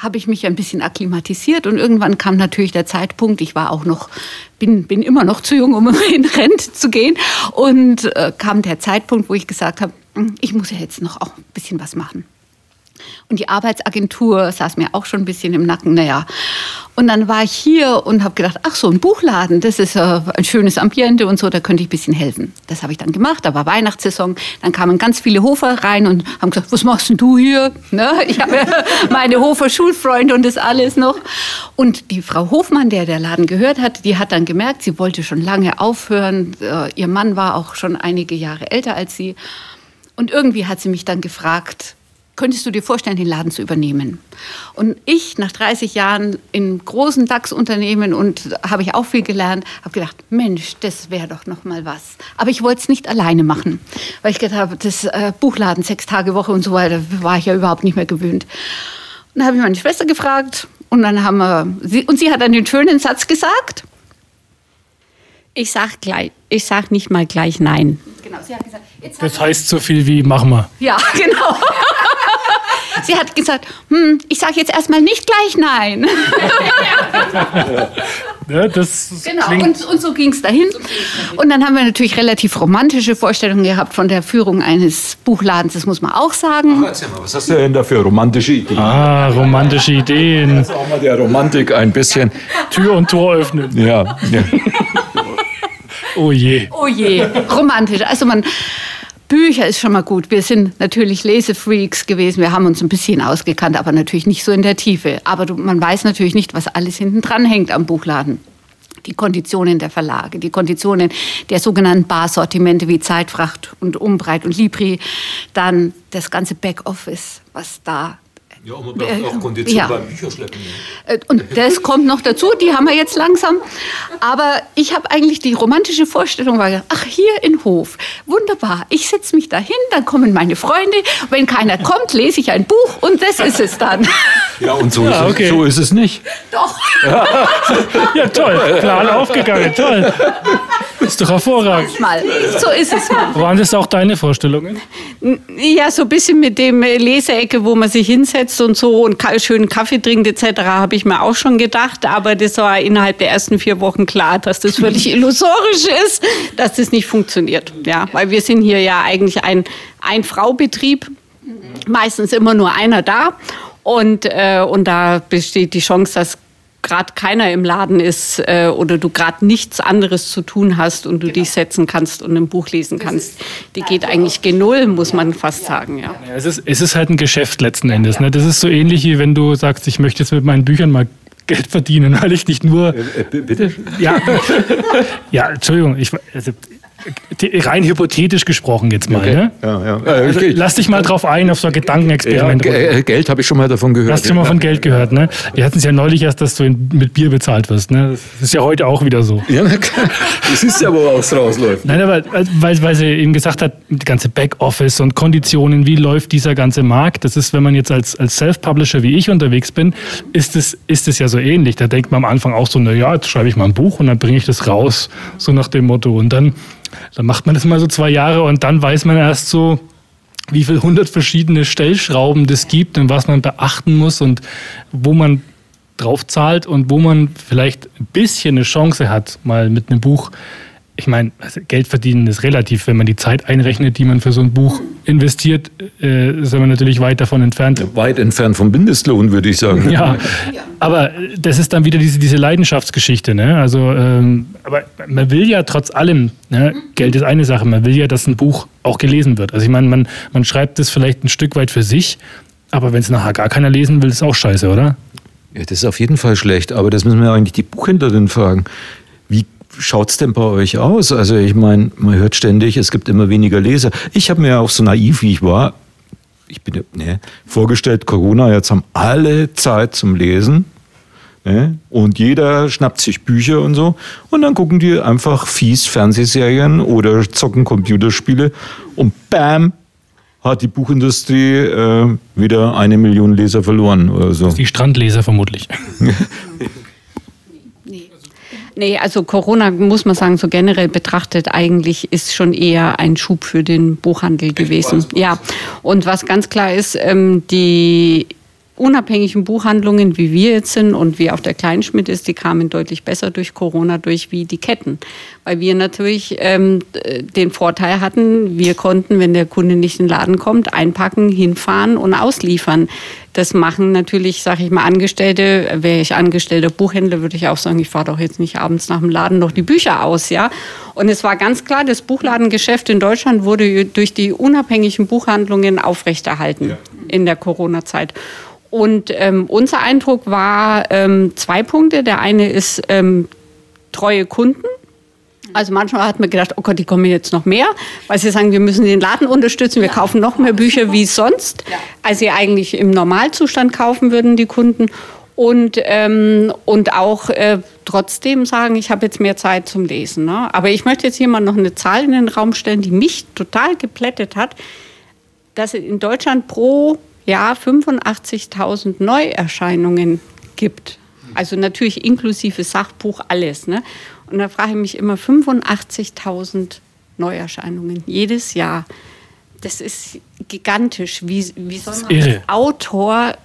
habe ich mich ein bisschen akklimatisiert und irgendwann kam natürlich der Zeitpunkt, ich war auch noch, bin, bin immer noch zu jung, um [LAUGHS] in Rente zu gehen und äh, kam der Zeitpunkt, wo ich gesagt habe, hm, ich muss ja jetzt noch auch ein bisschen was machen. Und die Arbeitsagentur saß mir auch schon ein bisschen im Nacken. Naja, und dann war ich hier und habe gedacht, ach so, ein Buchladen, das ist äh, ein schönes Ambiente und so, da könnte ich ein bisschen helfen. Das habe ich dann gemacht, da war Weihnachtssaison, dann kamen ganz viele Hofer rein und haben gesagt, was machst denn du hier? Ne? Ich habe [LAUGHS] meine Hofer Schulfreunde und das alles noch. Und die Frau Hofmann, der der Laden gehört hat, die hat dann gemerkt, sie wollte schon lange aufhören. Äh, ihr Mann war auch schon einige Jahre älter als sie. Und irgendwie hat sie mich dann gefragt, könntest du dir vorstellen, den Laden zu übernehmen? Und ich, nach 30 Jahren in großen DAX-Unternehmen und habe ich auch viel gelernt, habe gedacht, Mensch, das wäre doch noch mal was. Aber ich wollte es nicht alleine machen, weil ich gedacht habe, das äh, Buchladen, sechs Tage Woche und so weiter, war ich ja überhaupt nicht mehr gewöhnt. Und dann habe ich meine Schwester gefragt und dann haben wir, sie, und sie hat dann den schönen Satz gesagt. Ich sag gleich, ich sag nicht mal gleich nein. Genau, sie hat gesagt, das heißt so viel wie machen wir. Ja, [LAUGHS] genau. Sie hat gesagt, hm, ich sage jetzt erstmal nicht gleich nein. [LAUGHS] ja, das genau, und, und, so ging es dahin. Und dann haben wir natürlich relativ romantische Vorstellungen gehabt von der Führung eines Buchladens, das muss man auch sagen. Ach, erzähl mal, was hast du denn da für romantische Ideen? Ah, romantische Ideen. Das ist auch mal der Romantik ein bisschen. Tür und Tor öffnen. Ja. ja. oh je. Oh je, romantisch. Also man Bücher ist schon mal gut. Wir sind natürlich Lesefreaks gewesen. Wir haben uns ein bisschen ausgekannt, aber natürlich nicht so in der Tiefe. Aber man weiß natürlich nicht, was alles hinten dran hängt am Buchladen. Die Konditionen der Verlage, die Konditionen der sogenannten Barsortimente wie Zeitfracht und Umbreit und Libri, dann das ganze Backoffice, was da ja, und man braucht auch Kondition ja. beim Bücherschleppen. Äh, und [LAUGHS] das kommt noch dazu, die haben wir jetzt langsam. Aber ich habe eigentlich die romantische Vorstellung, war, ach, hier in Hof, wunderbar, ich setze mich dahin, dann kommen meine Freunde, wenn keiner kommt, lese ich ein Buch und das ist es dann. [LAUGHS] Ja, und so, ja, ist, okay. es, so ist es nicht. Doch. Ja, [LAUGHS] ja toll, Plan aufgegangen, toll. Ist doch hervorragend. Manchmal, so ist es. Manchmal. Waren das auch deine Vorstellungen? Ja, so ein bisschen mit dem Leseecke, wo man sich hinsetzt und so und schönen Kaffee trinkt etc., habe ich mir auch schon gedacht. Aber das war innerhalb der ersten vier Wochen klar, dass das völlig [LAUGHS] illusorisch ist, dass das nicht funktioniert. Ja, weil wir sind hier ja eigentlich ein Ein-Frau-Betrieb, meistens immer nur einer da. Und, äh, und da besteht die Chance, dass gerade keiner im Laden ist äh, oder du gerade nichts anderes zu tun hast und du Genau. dich setzen kannst und ein Buch lesen kannst, die geht eigentlich gen Null, muss man fast sagen. Ja. Ja, es, ist, es ist halt ein Geschäft letzten Endes. Ne? Das ist so ähnlich wie wenn du sagst, ich möchte jetzt mit meinen Büchern mal Geld verdienen, weil ich nicht nur. bitte? Ja, [LAUGHS] ja Entschuldigung, ich, also, rein hypothetisch gesprochen jetzt mal. Ne? Ja, ja. Also, Äh, lass dich mal drauf ein, auf so ein ja, Gedankenexperiment. Ge- äh, Geld habe ich schon mal davon gehört. Hast du schon mal von Geld gehört, ne? Wir hatten es ja neulich erst, dass du mit Bier bezahlt wirst, ne? Das ist ja heute auch wieder so. Ja, na klar. das ist ja, woraus rausläuft. Nein, aber weil, weil sie eben gesagt hat, die ganze Backoffice und Konditionen, wie läuft dieser ganze Markt, das ist, wenn man jetzt als, als Self-Publisher wie ich unterwegs bin, ist es, ist es ja so ähnlich. Da denkt man am Anfang auch so, na ja, jetzt schreibe ich mal ein Buch und dann bringe ich das raus, so nach dem Motto. Und dann, dann macht man das mal so zwei Jahre und dann weiß man erst so, wie viel hundert verschiedene Stellschrauben das gibt und was man beachten muss und wo man drauf zahlt und wo man vielleicht ein bisschen eine Chance hat, mal mit einem Buch. Ich meine, also Geld verdienen ist relativ, wenn man die Zeit einrechnet, die man für so ein Buch investiert, äh, ist man natürlich weit davon entfernt. Weit entfernt vom Mindestlohn, würde ich sagen. Ja, aber das ist dann wieder diese, diese Leidenschaftsgeschichte. Ne? Also, ähm, aber man will ja trotz allem, ne? Geld ist eine Sache, man will ja, dass ein Buch auch gelesen wird. Also ich meine, man, man schreibt es vielleicht ein Stück weit für sich, aber wenn es nachher gar keiner lesen will, ist auch scheiße, oder? Ja, das ist auf jeden Fall schlecht, aber das müssen wir eigentlich die Buchhändlerin fragen. Wie schaut es denn bei euch aus? Also ich meine, man hört ständig, es gibt immer weniger Leser. Ich habe mir auch so naiv, wie ich war, ich bin ja- ne, vorgestellt, Corona, jetzt haben alle Zeit zum Lesen. Ne? Und jeder schnappt sich Bücher und so. Und dann gucken die einfach fies Fernsehserien oder zocken Computerspiele. Und bam, hat die Buchindustrie äh, wieder eine Million Leser verloren oder so. Die Strandleser vermutlich. [LAUGHS] Nee, also Corona muss man sagen, so generell betrachtet eigentlich ist schon eher ein Schub für den Buchhandel gewesen. Ja, und was ganz klar ist, ähm, die unabhängigen Buchhandlungen, wie wir jetzt sind und wie auch der Kleinschmidt ist, die kamen deutlich besser durch Corona durch wie die Ketten. Weil wir natürlich ähm, den Vorteil hatten, wir konnten, wenn der Kunde nicht in den Laden kommt, einpacken, hinfahren und ausliefern. Das machen natürlich, sage ich mal, Angestellte. Wäre ich angestellter Buchhändler, würde ich auch sagen, ich fahre doch jetzt nicht abends nach dem Laden noch die Bücher aus, ja. Und es war ganz klar, das Buchladengeschäft in Deutschland wurde durch die unabhängigen Buchhandlungen aufrechterhalten in der Corona-Zeit. Und ähm, unser Eindruck war ähm, zwei Punkte. Der eine ist ähm, treue Kunden. Also manchmal hat man gedacht, oh Gott, die kommen jetzt noch mehr, weil sie sagen, wir müssen den Laden unterstützen, wir kaufen noch mehr Bücher wie sonst, als sie eigentlich im Normalzustand kaufen würden, die Kunden. Und, ähm, und auch äh, trotzdem sagen, ich habe jetzt mehr Zeit zum Lesen. Ne? Aber ich möchte jetzt hier mal noch eine Zahl in den Raum stellen, die mich total geplättet hat, dass in Deutschland pro Jahr 85.000 Neuerscheinungen gibt. Also natürlich inklusive Sachbuch, alles. Ne? Und da frage ich mich immer, 85.000 Neuerscheinungen jedes Jahr. Das ist gigantisch. Wie, wie soll man als Autor,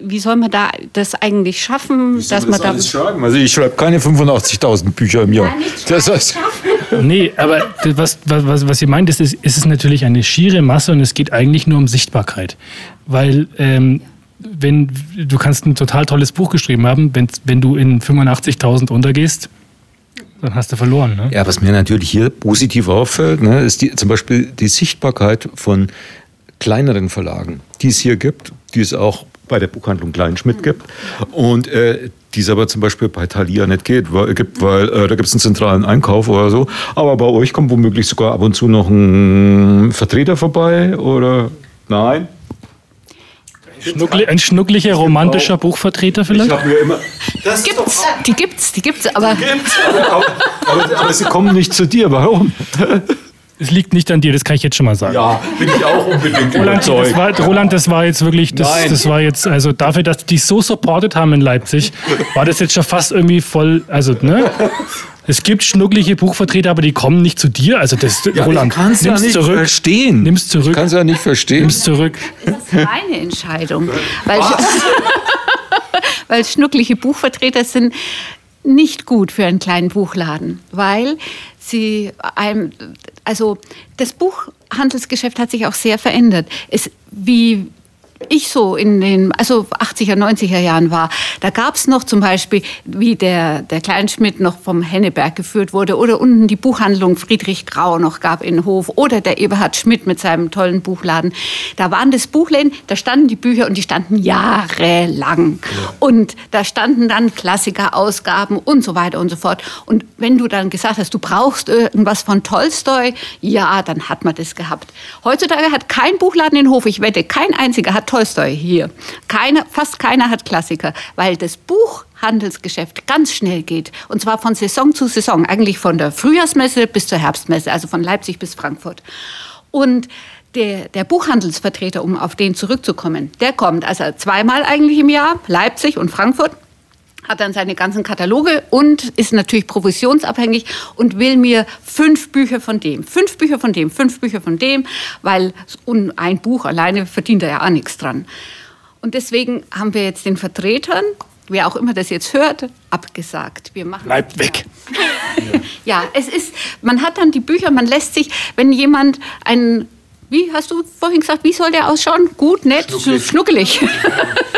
wie soll man da das eigentlich schaffen, dass man da... schreiben? Also ich schreibe keine 85.000 Bücher im Jahr. Das heißt, [LAUGHS] Nee, aber das, was, was, was- was ihr meint, ist, ist, ist es natürlich eine schiere Masse und es geht eigentlich nur um Sichtbarkeit. Weil ähm, wenn du kannst ein total tolles Buch geschrieben haben, wenn, wenn du in 85.000 untergehst, dann hast du verloren. Ne? ja, was mir natürlich hier positiv auffällt, ne, ist die, zum Beispiel die Sichtbarkeit von kleineren Verlagen, die es hier gibt, die es auch bei der Buchhandlung Kleinschmidt gibt und äh, die es aber zum Beispiel bei Thalia nicht geht, weil, gibt, weil äh, da gibt es einen zentralen Einkauf oder so. Aber bei euch kommt womöglich sogar ab und zu noch ein Vertreter vorbei oder nein? Schnuckli, ein schnucklicher, romantischer Buchvertreter vielleicht? habe mir immer. Das Gibt's, die gibt's, die gibt's, aber aber, aber, aber sie kommen nicht zu dir. Warum? Es liegt nicht an dir, das kann ich jetzt schon mal sagen. Ja, bin ich auch unbedingt Roland, das überzeugt. war, Roland, das war jetzt wirklich, das, Nein. das war jetzt, also dafür, dass die dich so supportet haben in Leipzig, war das jetzt schon fast irgendwie voll, also, ne? Es gibt schnucklige Buchvertreter, aber die kommen nicht zu dir. Also das, Roland, ich kann's ja nimm's nicht zurück. verstehen. Nimm's zurück. Ich ja nicht verstehen. Nimm's zurück. das ist meine Entscheidung. Weil, [LAUGHS] weil schnuckliche Buchvertreter sind nicht gut für einen kleinen Buchladen, weil sie einem, also das Buchhandelsgeschäft hat sich auch sehr verändert. Es, wie ich so in den also 80er, 90er Jahren war, da gab es noch zum Beispiel, wie der, der Kleinschmidt noch vom Henneberg geführt wurde oder unten die Buchhandlung Friedrich Grau noch gab in Hof oder der Eberhard Schmidt mit seinem tollen Buchladen. Da waren das Buchläden, da standen die Bücher und die standen jahrelang. Ja. Und da standen dann Klassikerausgaben und so weiter und so fort. Und wenn du dann gesagt hast, du brauchst irgendwas von Tolstoi, ja, dann hat man das gehabt. Heutzutage hat kein Buchladen in Hof, ich wette, kein einziger hat Tolstoi hier. Keine, fast keiner hat Klassiker, weil das Buchhandelsgeschäft ganz schnell geht. Und zwar von Saison zu Saison, eigentlich von der Frühjahrsmesse bis zur Herbstmesse, also von Leipzig bis Frankfurt. Und der, der, Buchhandelsvertreter, um auf den zurückzukommen, der kommt also zweimal eigentlich im Jahr, Leipzig und Frankfurt, hat dann seine ganzen Kataloge und ist natürlich provisionsabhängig und will mir fünf Bücher von dem, fünf Bücher von dem, fünf Bücher von dem, weil ein Buch alleine verdient er ja auch nichts dran. Und deswegen haben wir jetzt den Vertretern, wer auch immer das jetzt hört, abgesagt. Wir machen Bleibt weg. [LAUGHS] ja, es ist, man hat dann die Bücher, man lässt sich, wenn jemand einen wie hast du vorhin gesagt, wie soll der ausschauen? Gut, nett, schnuckelig. schnuckelig. [LAUGHS]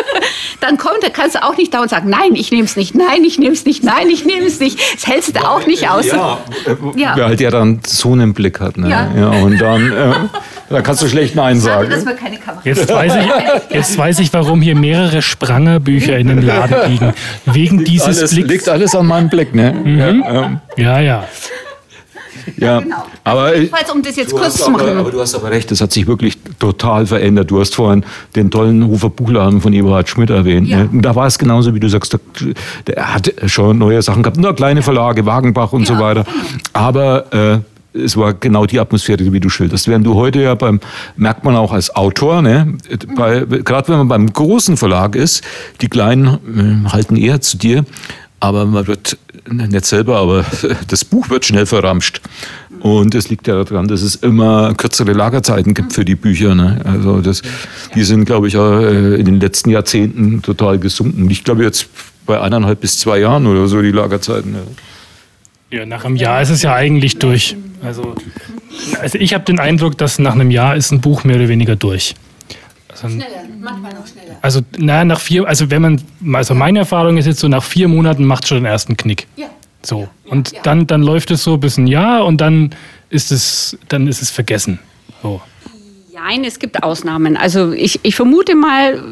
[LAUGHS] Dann kommt, da kannst du auch nicht dauernd sagen, nein, ich nehme es nicht, nein, ich nehme es nicht, nein, ich nehme es nicht. Das hältst du auch nicht aus. Ja, [LAUGHS] ja. Wer halt ja dann so einen Blick hat. Ne? Ja. ja und dann, äh, da kannst du schlecht Nein sagen. Schade, jetzt, weiß ich, jetzt weiß ich, warum hier mehrere Spranger-Bücher in dem Laden liegen. Wegen liegt dieses alles, Blicks. Liegt alles an meinem Blick, ne? Mhm. Ja, ähm. ja. Ja. Ja, genau. aber Jedenfalls, um das jetzt kurz zu machen. Aber, aber, du hast aber recht, das hat sich wirklich total verändert. Du hast vorhin den tollen Hofer Buchladen von Eberhard Schmidt erwähnt. Ja. Ne? Da war es genauso, wie du sagst, der hat schon neue Sachen gehabt. Nur kleine Verlage, Wagenbach und ja. so weiter. Aber äh, es war genau die Atmosphäre, wie du schilderst. Während du heute ja beim, merkt man auch als Autor, ne, bei, gerade wenn man beim großen Verlag ist, die Kleinen äh, halten eher zu dir, aber man wird nicht selber, aber [LAUGHS] das Buch wird schnell verramscht. Und es liegt ja daran, dass es immer kürzere Lagerzeiten gibt für die Bücher. Ne? Also das, die sind, glaube ich, äh, in den letzten Jahrzehnten total gesunken. Ich glaube jetzt bei eineinhalb bis zwei Jahren oder so die Lagerzeiten. Ja, ja nach einem Jahr ist es ja eigentlich durch. Also, also ich habe den Eindruck, dass nach einem Jahr ist ein Buch mehr oder weniger durch. Also, schneller, manchmal noch schneller. Also, na, nach vier, also wenn man, also meine Erfahrung ist jetzt so, nach vier Monaten macht schon den ersten Knick. Ja. So. Ja, und ja. Dann, dann läuft es so bis ein Jahr und dann ist es, dann ist es vergessen. So. Nein, es gibt Ausnahmen. Also ich, ich vermute mal,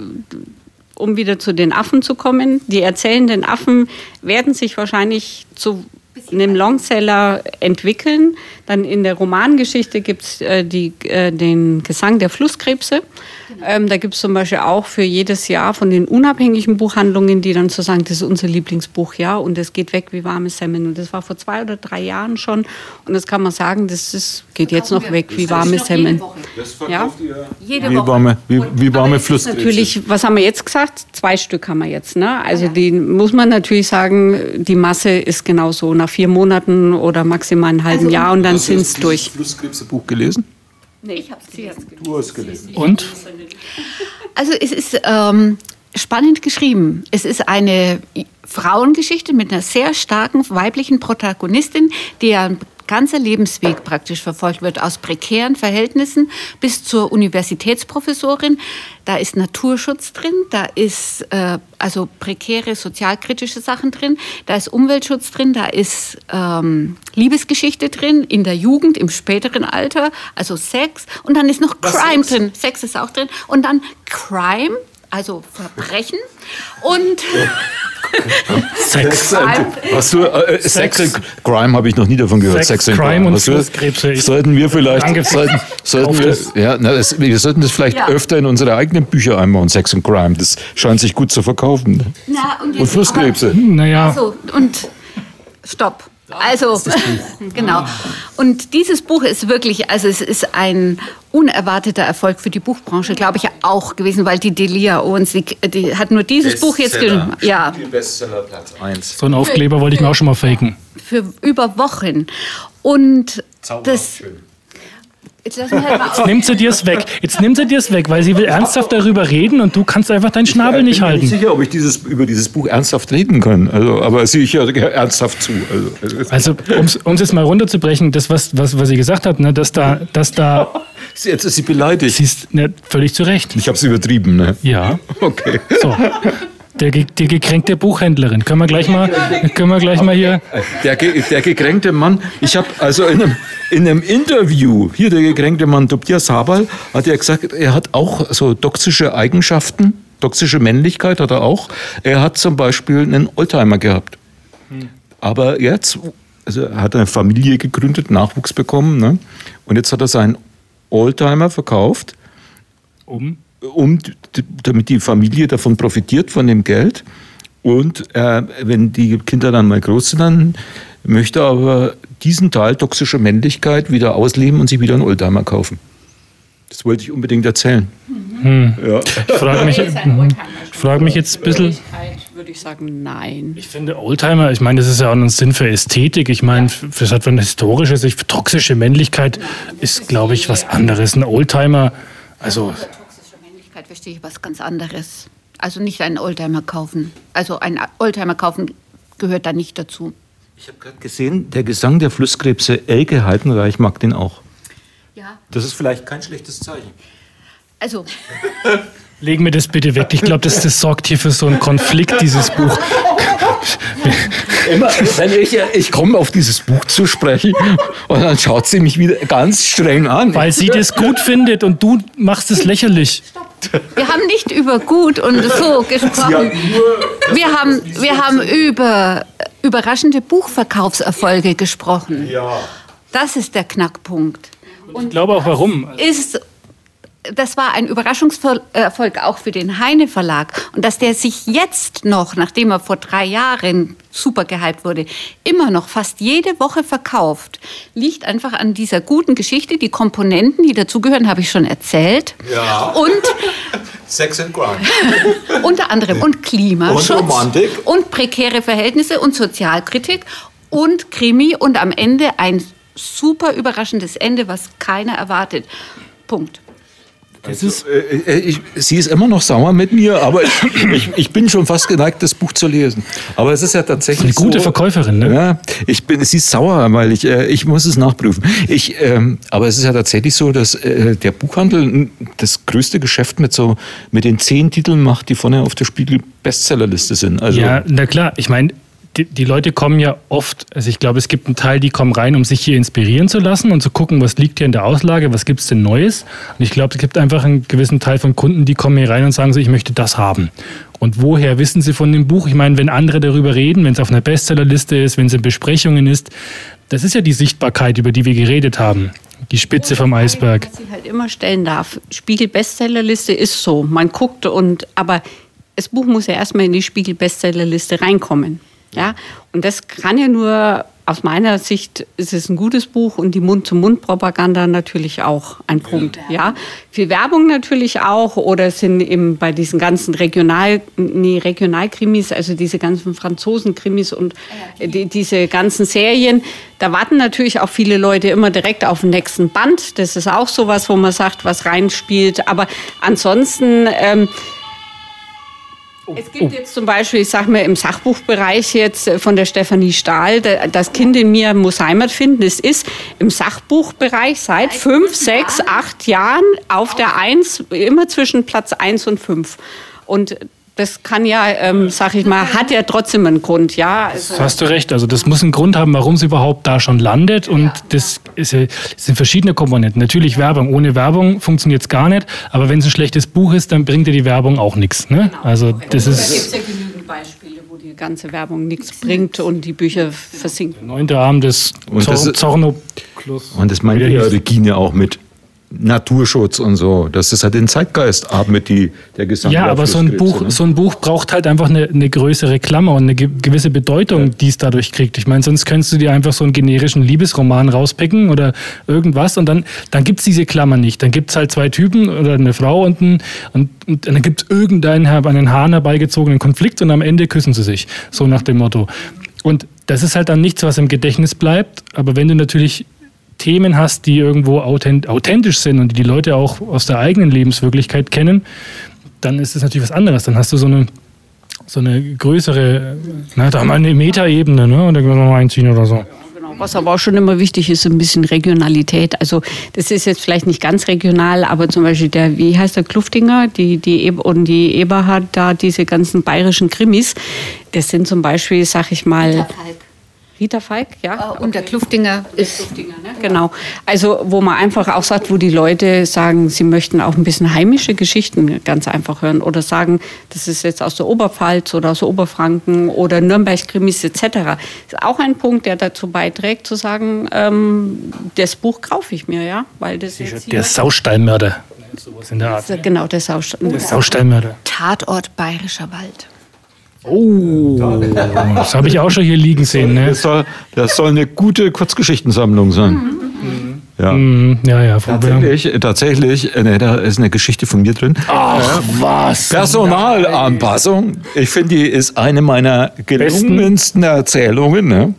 um wieder zu den Affen zu kommen, die erzählenden Affen werden sich wahrscheinlich zu einem Longseller entwickeln. Dann in der Romangeschichte gibt es äh, äh, den Gesang der Flusskrebse. Genau. Ähm, da gibt es zum Beispiel auch für jedes Jahr von den unabhängigen Buchhandlungen, die dann so sagen, das ist unser Lieblingsbuch, ja, und es geht weg wie warme Semmeln. Und das war vor zwei oder drei Jahren schon. Und das kann man sagen, das ist, geht jetzt noch weg wie warme Semmeln. Das verkauft ja? ihr jede wie warme, wie, wie warme Flusskrebse. Natürlich, was haben wir jetzt gesagt? Zwei Stück haben wir jetzt. Ne? Also ja. die muss man natürlich sagen, die Masse ist genau so nach vier Monaten oder maximal einem halben also, Jahr und dann sind es durch. Hast du das Flusskrebsebuch gelesen? Nee, ich habe es gelesen. Du hast gelesen. Und? Also es ist ähm, spannend geschrieben. Es ist eine Frauengeschichte mit einer sehr starken weiblichen Protagonistin, die ein ganzer Lebensweg praktisch verfolgt wird, aus prekären Verhältnissen bis zur Universitätsprofessorin. Da ist Naturschutz drin, da ist äh, also prekäre sozialkritische Sachen drin, da ist Umweltschutz drin, da ist ähm, Liebesgeschichte drin, in der Jugend, im späteren Alter, also Sex und dann ist noch Was Crime drin. Sex ist auch drin und dann Crime, also Verbrechen und Sex. Sex Hast du, äh, Sex, Sex and Crime habe ich noch nie davon gehört. Sex, Sex Crime und Flusskrebse. Sollten wir vielleicht, sollten, sollten wir, ja, na, das, wir sollten das vielleicht ja. öfter in unsere eigenen Bücher einbauen, Sex and Crime. Das scheint sich gut zu verkaufen. Na, und, und Flusskrebse. naja. Also, und stopp. Also, [LAUGHS] genau. Und dieses Buch ist wirklich, also es ist ein unerwarteter Erfolg für die Buchbranche, glaube ich, auch gewesen, weil die Delia Owens, die, die hat nur dieses Bestseller. Buch jetzt geschrieben. Ja. Bestseller Platz 1. So einen Aufkleber wollte ich mir auch schon mal faken. Für über Wochen. Und das. Schön. Jetzt, halt Jetzt nimmt sie dir es weg. Jetzt nimmt sie dir es weg, weil sie will ernsthaft darüber reden und du kannst einfach deinen Schnabel nicht halten. Ich bin nicht sicher, ob ich dieses, über dieses Buch ernsthaft reden kann. Also, aber sehe ich ja ernsthaft zu. Also, also um es jetzt mal runterzubrechen, das, was, was, was sie gesagt hat, ne, dass da, dass da [LAUGHS] Jetzt ist sie beleidigt. Siehst, ne, völlig zu Recht. Ich habe es übertrieben, ne? Ja. [LAUGHS] Okay. So. [LAUGHS] Der, die gekränkte Buchhändlerin. Können wir gleich mal, können wir gleich mal hier. Der, der gekränkte Mann, ich habe also in einem, in einem Interview, hier der gekränkte Mann Tobias Habal, hat er gesagt, er hat auch so toxische Eigenschaften, toxische Männlichkeit hat er auch. Er hat zum Beispiel einen Oldtimer gehabt. Aber jetzt, also er hat eine Familie gegründet, Nachwuchs bekommen, ne? und jetzt hat er seinen Oldtimer verkauft Um. Um, damit die Familie davon profitiert, von dem Geld. Und äh, wenn die Kinder dann mal groß sind, dann möchte er aber diesen Teil toxischer Männlichkeit wieder ausleben und sich wieder einen Oldtimer kaufen. Das wollte ich unbedingt erzählen. Ja. Ich frage mich, ich frage mich jetzt ein bisschen. Würde ich sagen, nein. Ich finde Oldtimer, ich meine, das ist ja auch ein Sinn für Ästhetik. Ich meine, das hat für eine historische Sicht, für toxische Männlichkeit ist, glaube ich, was anderes. Ein Oldtimer, also Männlichkeit verstehe ich was ganz anderes. Also nicht einen Oldtimer kaufen. Also ein Oldtimer kaufen gehört da nicht dazu. Ich habe gerade gesehen, der Gesang der Flusskrebse Elke Heidenreich mag den auch. Ja. Das ist vielleicht kein schlechtes Zeichen. Also, [LAUGHS] legen wir das bitte weg. Ich glaube, das, das sorgt hier für so einen Konflikt, dieses Buch. [LAUGHS] Immer, wenn ich, ich komme auf dieses Buch zu sprechen und dann schaut sie mich wieder ganz streng an. Weil sie das gut findet und du machst es lächerlich. wir haben nicht über gut und so gesprochen. Wir haben, wir haben über überraschende Buchverkaufserfolge gesprochen. Ja. Das ist der Knackpunkt. Ich glaube auch warum. ist, das war ein Überraschungserfolg auch für den Heine Verlag. Und dass der sich jetzt noch, nachdem er vor drei Jahren super gehypt wurde, immer noch fast jede Woche verkauft, liegt einfach an dieser guten Geschichte. Die Komponenten, die dazugehören, habe ich schon erzählt. Ja. Und [LAUGHS] Sex and Crime. [LAUGHS] unter anderem und Klimaschutz Und Romantik. und prekäre Verhältnisse und Sozialkritik und Krimi und am Ende ein super überraschendes Ende, was keiner erwartet. Punkt. Das ist, Äh, ich, sie ist immer noch sauer mit mir, aber ich, ich, bin schon fast geneigt, das Buch zu lesen. Aber es ist ja tatsächlich eine gute so, Verkäuferin, ne? Ja, ich bin, sie ist sauer, weil ich, äh, ich muss es nachprüfen. Ich, ähm, aber es ist ja tatsächlich so, dass äh, der Buchhandel das größte Geschäft mit so mit den zehn Titeln macht, die vorne auf der Spiegel Bestsellerliste sind. Also Ja, na klar. Ich meine, die, die Leute kommen ja oft, also ich glaube, es gibt einen Teil, die kommen rein, um sich hier inspirieren zu lassen und zu gucken, was liegt hier in der Auslage, was gibt es denn Neues. Und ich glaube, es gibt einfach einen gewissen Teil von Kunden, die kommen hier rein und sagen so, ich möchte das haben. Und woher wissen sie von dem Buch? Ich meine, wenn andere darüber reden, wenn es auf einer Bestsellerliste ist, wenn es in Besprechungen ist, das ist ja die Sichtbarkeit, über die wir geredet haben. Die Spitze vom Eisberg. Was ich halt immer stellen darf, Spiegel Bestsellerliste ist so, man guckt und, aber das Buch muss ja erstmal in die Spiegel Bestsellerliste reinkommen. Ja, und das kann ja nur, aus meiner Sicht ist es ein gutes Buch und die Mund-zu-Mund-Propaganda natürlich auch ein Punkt. Ja, viel Werbung natürlich auch oder sind eben bei diesen ganzen Regional, nee, Regionalkrimis, also diese ganzen Franzosen-Krimis und die, diese ganzen Serien, da warten natürlich auch viele Leute immer direkt auf den nächsten Band. Das ist auch sowas, wo man sagt, was reinspielt. Aber ansonsten ähm, es gibt jetzt zum Beispiel, ich sag mal, im Sachbuchbereich jetzt äh, von der Stefanie Stahl, da- das Kind in mir muss Heimat finden. Es ist im Sachbuchbereich seit fünf, sechs, acht Jahren auf der Eins, immer zwischen Platz eins und fünf. Und das kann ja, ähm, sag ich mal, hat ja trotzdem einen Grund, ja. Also, hast du recht. Also das muss einen Grund haben, warum es überhaupt da schon landet. Und das, ist, ja- das sind verschiedene Komponenten. Natürlich Werbung. Ohne Werbung funktioniert es gar nicht. Aber wenn es ein schlechtes Buch ist, dann bringt dir die Werbung auch nichts. Ne? Also das da gibt ist es ja genügend Beispiele, wo die ganze Werbung nichts bringt und die Bücher versinken. neunte Abend des Und das Zor ist- Zorno. Und das meint der ja. Regine auch mit Naturschutz und so. Das halt den Zeitgeist atmet, die, der Gesang. Ja, aber so ein, Buch, ne? so ein Buch braucht halt einfach eine, eine größere Klammer und eine ge- gewisse Bedeutung, die es dadurch kriegt. Ich meine, sonst könntest du dir einfach so einen generischen Liebesroman rauspicken oder irgendwas und dann, dann gibt es diese Klammer nicht. Dann gibt es halt zwei Typen oder eine Frau und, ein, und, und dann gibt es irgendeinen an den Haaren herbeigezogenen Konflikt und am Ende küssen sie sich. So nach dem Motto. Und das ist halt dann nichts, was im Gedächtnis bleibt. Aber wenn du natürlich Themen hast, die irgendwo authent authentisch sind und die die Leute auch aus der eigenen Lebenswirklichkeit kennen, dann ist es natürlich was anderes. Dann hast du so eine, so eine größere, na, da mal eine Metaebene, ne? Und dann können wir noch mal einziehen oder so. was aber auch schon immer wichtig ist, ein bisschen Regionalität. Also das ist jetzt vielleicht nicht ganz regional, aber zum Beispiel der, wie heißt der Kluftinger, die, die und die Eberhard da, diese ganzen bayerischen Krimis, das sind zum Beispiel, sag ich mal. Rita Falk. Rita Falk, ja. Äh, Und der Kluftinger ist. Genau. Also wo man einfach auch sagt, wo die Leute sagen, sie möchten auch ein bisschen heimische Geschichten ganz einfach hören oder sagen, das ist jetzt aus der Oberpfalz oder aus Oberfranken oder Nürnberg-Krimis etc. Das ist auch ein Punkt, der dazu beiträgt, zu sagen, ähm, das Buch kaufe ich mir, ja, weil das jetzt hier Der Saustallmörder. Sowas in der Art. genau der Saustall. Der Saustallmörder. Tatort Bayerischer Wald. Oh, das habe ich auch schon hier liegen sehen. Ne? Das soll, das soll eine gute Kurzgeschichtensammlung sein. Ja. Mhm, Ja, ja. Tatsächlich, tatsächlich äh, ne, da ist eine Geschichte von mir drin. Ach, was? Personalanpassung. Ich finde, die ist eine meiner gelungensten Erzählungen. Ne?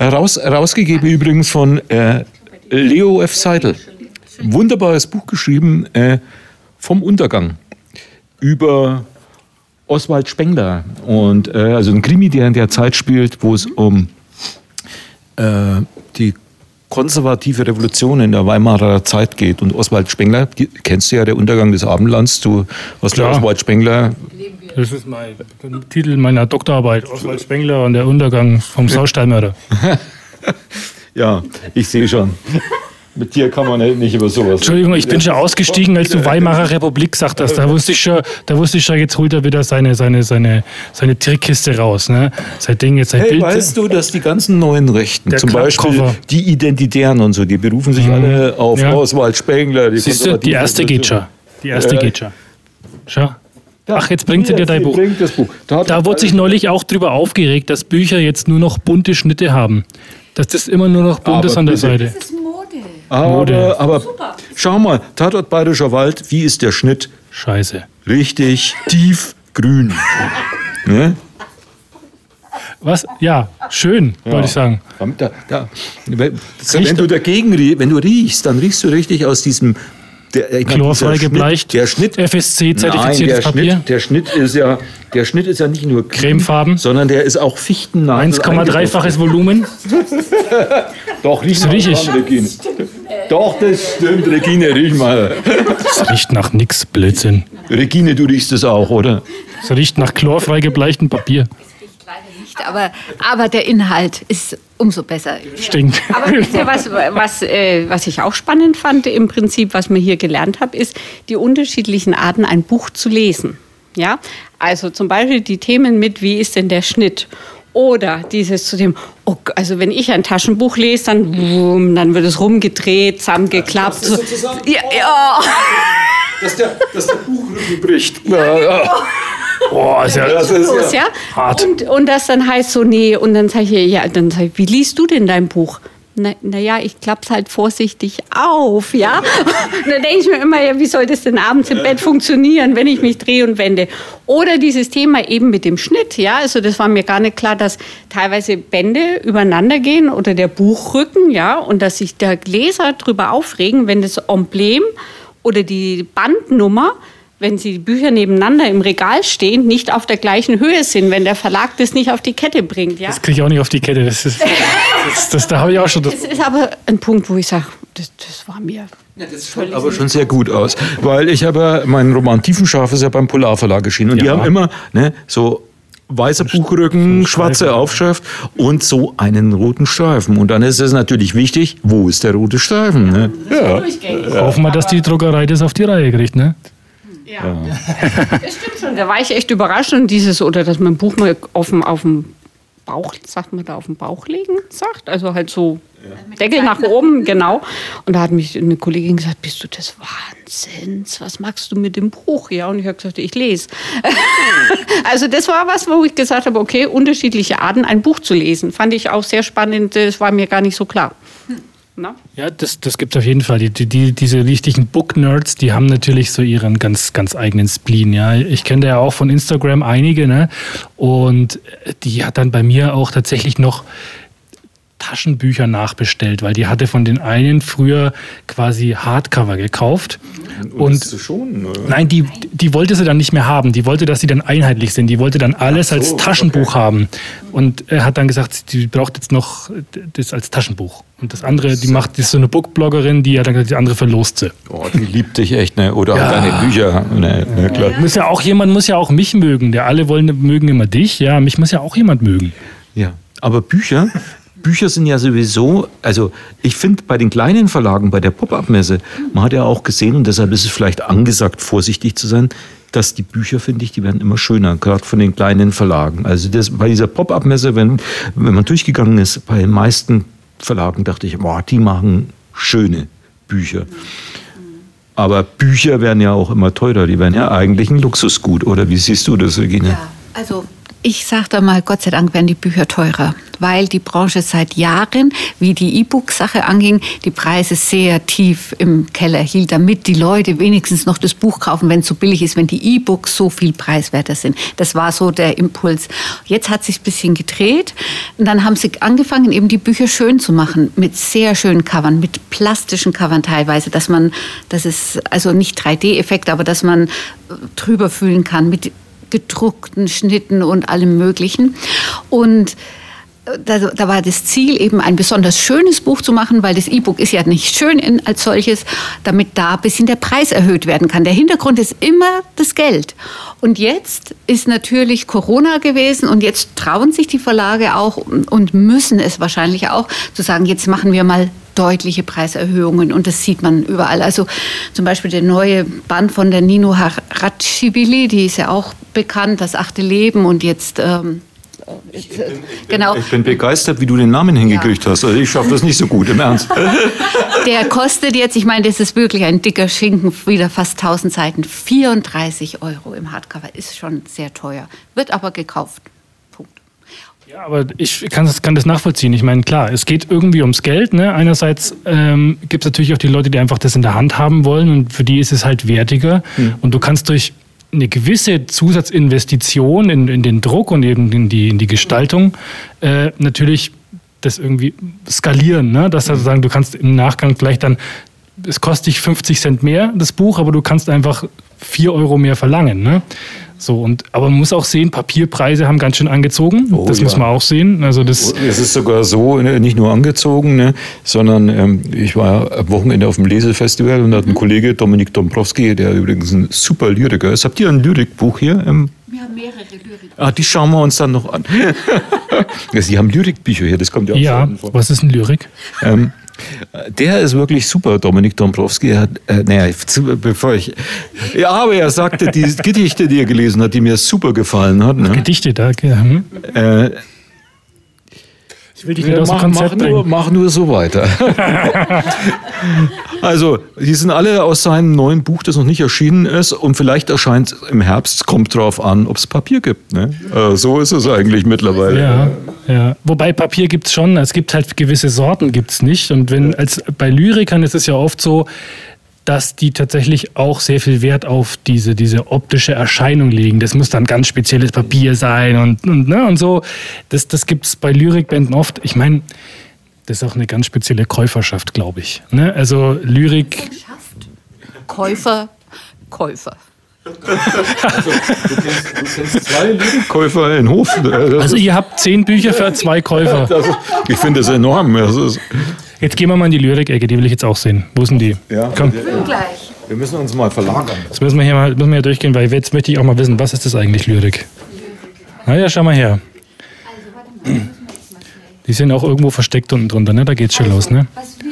Raus, rausgegeben übrigens von äh, Leo F. Seidel. Wunderbares Buch geschrieben äh, vom Untergang über Oswald Spengler. Und äh, also ein Krimi, der in der Zeit spielt, wo es um äh, die konservative Revolution in der Weimarer Zeit geht. Und Oswald Spengler, die, kennst du ja, der Untergang des Abendlands, du hast ja. Oswald Spengler Das ist mein Titel meiner Doktorarbeit. Oswald Spengler und der Untergang vom [LAUGHS] Saustallmörder. Ja, ich sehe schon. Mit dir kann man nicht über sowas. Entschuldigung, ich bin schon ausgestiegen, als du Weimarer Republik gesagt hast. Da wusste ich schon, da wusste ich schon, jetzt holt er wieder seine, seine, seine, seine Trickkiste raus. Ne? Sein Ding, jetzt sein Hey, Bild. weißt du, dass die ganzen neuen Rechten, zum Beispiel die Identitären und so, die berufen sich alle auf Ja. Oswald Spengler. Siehst du, die erste geht schon. Die erste Ja. geht schon. Schau. Ach, jetzt bringt sie dir dein Buch. Buch. Da, Da wurde sich neulich auch drüber aufgeregt, dass Bücher jetzt nur noch bunte Schnitte haben. Dass das immer nur noch bunt ist an der. Seite. Das ist Aber, aber schau mal, Tatort Bayerischer Wald, wie ist der Schnitt? Scheiße. Richtig tiefgrün. ne? Was? Ja, schön, wollte ich sagen. Da, da, wenn, wenn du dagegen wenn du riechst, dann riechst du richtig aus diesem der, ich Chlorfrei gebleicht, der Schnitt, FSC-zertifiziertes Papier. Schnitt, der Schnitt ist ja, der Schnitt ist ja nicht nur grün, Cremefarben. sondern der ist auch fichtennah. 1,3-faches Volumen. [LAUGHS] Doch, riech Das mal riech ich. dran, Regine. Doch, das stimmt, Regine, riech mal. Das riecht nach nix, Blödsinn. Regine, du riechst es auch, oder? Das riecht nach chlorfrei gebleichtem Papier. Nicht, aber, aber der Inhalt ist umso besser. Stinkt. Aber wisst ihr, was, was, äh, was ich auch spannend fand, im Prinzip, was mir hier gelernt habe, ist die unterschiedlichen Arten, ein Buch zu lesen. Ja? Also zum Beispiel die Themen mit, wie ist denn der Schnitt? Oder dieses zu dem, oh, also wenn ich ein Taschenbuch lese, dann, wumm, dann wird es rumgedreht, zusammengeklappt. So, ja, ja. [LAUGHS] Dass der, dass der Buchrücken bricht. Ja, ja. Boah, ist ja, Das ist los, ja. Hart. Und, und das dann heißt so, nee, und dann sage ich, ja, dann sag ich, wie liest du denn dein Buch? Na, naja, ich klapp's halt vorsichtig auf, ja. Und [LAUGHS] dann denke ich mir immer, ja, wie soll das denn abends im Bett funktionieren, wenn ich mich drehe und wende? Oder dieses Thema eben mit dem Schnitt, ja. Also das war mir gar nicht klar, dass teilweise Bände übereinander gehen oder der Buchrücken, ja, und dass sich der Leser drüber aufregen, wenn das Emblem oder die Bandnummer wenn sie die Bücher nebeneinander im Regal stehen, nicht auf der gleichen Höhe sind, wenn der Verlag das nicht auf die Kette bringt. Ja? das kriege ich auch nicht auf die Kette. Das ist, [LAUGHS] das, das, da habe ich auch schon das. Das ist aber ein Punkt, wo ich sage, das, das war mir völlig aber schon sehr gut aus. Weil ich habe, mein Roman Tiefenscharf ist ja beim Polarverlag erschienen. Und die Ja. haben immer ne, so weißer Buchrücken, schwarze Aufschrift und so einen roten Streifen. Und dann ist es natürlich wichtig, wo ist der rote Streifen? Ne? Ja. Hoffen wir, dass die Druckerei das auf die Reihe kriegt, ne? [LAUGHS] Das stimmt schon. Da war ich echt überrascht und dieses, oder dass man ein Buch mal auf dem, auf dem Bauch, sagt man da, auf dem Bauch legen, sagt. Also halt so Deckel nach oben, [LAUGHS] genau. Und da hat mich eine Kollegin gesagt, bist du des Wahnsinns? Was magst du mit dem Buch? Ja, und ich habe gesagt, ich lese. [LAUGHS] also das war was, wo ich gesagt habe, okay, unterschiedliche Arten, ein Buch zu lesen. Fand ich auch sehr spannend, das war mir gar nicht so klar. Na? Ja, das, das gibt es auf jeden Fall. Die, die, diese richtigen Book-Nerds, die haben natürlich so ihren ganz, ganz eigenen Spleen. Ja. Ich kenne da ja auch von Instagram einige, ne? Und die hat dann bei mir auch tatsächlich noch Taschenbücher nachbestellt, weil die hatte von den einen früher quasi Hardcover gekauft. Und, schon, oder? nein, die, die wollte sie dann nicht mehr haben. Die wollte, dass sie dann einheitlich sind. Die wollte dann alles so, als Taschenbuch haben. Und er hat dann gesagt, sie braucht jetzt noch das als Taschenbuch. Und das andere, die macht, die ist so eine Bookbloggerin, die hat dann gesagt, die andere verlost sie. Oh, die liebt dich echt, ne? Oder auch deine Bücher. Ne, ne, klar. Muss ja auch jemand muss ja auch mich mögen. Der alle wollen mögen immer dich. Ja, mich muss ja auch jemand mögen. Ja. Aber Bücher, Bücher sind ja sowieso, also ich finde bei den kleinen Verlagen, bei der Pop-Up-Messe, man hat ja auch gesehen, und deshalb ist es vielleicht angesagt, vorsichtig zu sein, dass die Bücher, finde ich, die werden immer schöner, gerade von den kleinen Verlagen. Also das, bei dieser Pop-Up-Messe, wenn, wenn man durchgegangen ist, bei den meisten Verlagen dachte ich, boah, die machen schöne Bücher. Aber Bücher werden ja auch immer teurer, die werden ja eigentlich ein Luxusgut, oder wie siehst du das, Regine? Ja, also ich sage da mal, Gott sei Dank werden die Bücher teurer, weil die Branche seit Jahren, wie die E-Book-Sache anging, die Preise sehr tief im Keller hielt, damit die Leute wenigstens noch das Buch kaufen, wenn es so billig ist, wenn die E-Books so viel preiswerter sind. Das war so der Impuls. Jetzt hat sich ein bisschen gedreht und dann haben sie angefangen, eben die Bücher schön zu machen, mit sehr schönen Covern, mit plastischen Covern teilweise, dass man, das ist also nicht 3D-Effekt, aber dass man drüber fühlen kann mit gedruckten Schnitten und allem Möglichen. Und da, da, war das Ziel, eben ein besonders schönes Buch zu machen, weil das E-Book ist ja nicht schön in, als solches, damit da ein bisschen der Preis erhöht werden kann. Der Hintergrund ist immer das Geld. Und jetzt ist natürlich Corona gewesen und jetzt trauen sich die Verlage auch und müssen es wahrscheinlich auch, zu sagen, jetzt machen wir mal deutliche Preiserhöhungen und das sieht man überall. Also zum Beispiel der neue Band von der Nino Harachibili, die ist ja auch bekannt, das achte Leben und jetzt ähm, ich bin, ich genau. ich bin begeistert, wie du den Namen hingekriegt ja. hast. Also ich schaffe das nicht so gut, im Ernst. [LAUGHS] Der kostet jetzt, ich meine, das ist wirklich ein dicker Schinken, wieder fast 1000 Seiten, 34 Euro im Hardcover. Ist schon sehr teuer, wird aber gekauft. Ja, aber ich kann das, kann das nachvollziehen. Ich meine, klar, es geht irgendwie ums Geld. Ne? Einerseits ähm, gibt es natürlich auch die Leute, die einfach das in der Hand haben wollen und für die ist es halt wertiger. Mhm. Und du kannst durch eine gewisse Zusatzinvestition in, in den Druck und eben in die, in die Gestaltung äh, natürlich das irgendwie skalieren, ne? dass also sagen, du kannst im Nachgang vielleicht dann, es kostet dich 50 Cent mehr, das Buch, aber du kannst einfach 4 Euro mehr verlangen. Ne? So, und, aber man muss auch sehen, Papierpreise haben ganz schön angezogen. Oh, das ja. muss man auch sehen. Also das es ist sogar so, ne, nicht nur angezogen, ne, sondern ähm, ich war am Wochenende auf dem Lesefestival und da hat ein Kollege, Dominik Dombrowski, der übrigens ein super Lyriker ist. Habt ihr ein Lyrikbuch hier? Ähm, wir haben mehrere Lyrikbücher. Ah, die schauen wir uns dann noch an. [LAUGHS] Sie haben Lyrikbücher hier, das kommt ja auch Ja, was ist ein Lyrik? Ähm, der ist wirklich super, Dominik Dombrowski. Hat, äh, naja, bevor ich. Ja, aber er sagte, die Gedichte, die er gelesen hat, die mir super gefallen hat. Ne? Gedichte, danke. Hm. Äh, ich will dich nicht aus dem Konzept mach nur, mach nur so weiter. [LAUGHS] also, die sind alle aus seinem neuen Buch, das noch nicht erschienen ist. Und vielleicht erscheint es im Herbst. Kommt drauf an, ob es Papier gibt. Ne? Äh, so ist es eigentlich mittlerweile. Ja, ja. Wobei Papier gibt es schon. Es gibt halt gewisse Sorten, gibt es nicht. Und wenn als bei Lyrikern ist es ja oft so, dass die tatsächlich auch sehr viel Wert auf diese, diese optische Erscheinung legen. Das muss dann ganz spezielles Papier sein und, und, ne, und so. Das, das gibt es bei Lyrikbänden oft. Ich meine, das ist auch eine ganz spezielle Käuferschaft, glaube ich. Ne? Also Lyrik. Käufer, Käufer. also, du, kennst, du kennst zwei Lyrikkäufer in Hof. Also ihr habt zehn Bücher für zwei Käufer. ich finde das enorm. Das ist Jetzt gehen wir mal in die Lyrik-Ecke, die will ich jetzt auch sehen. Wo sind die? Ja, Komm. gleich. Wir müssen uns mal verlagern. Das müssen wir hier mal müssen wir hier durchgehen, weil jetzt möchte ich auch mal wissen, was ist das eigentlich Lyrik? Na ja, schau mal her. Die sind auch irgendwo versteckt unten drunter, ne? Da geht's schon also, los, ne? Was wir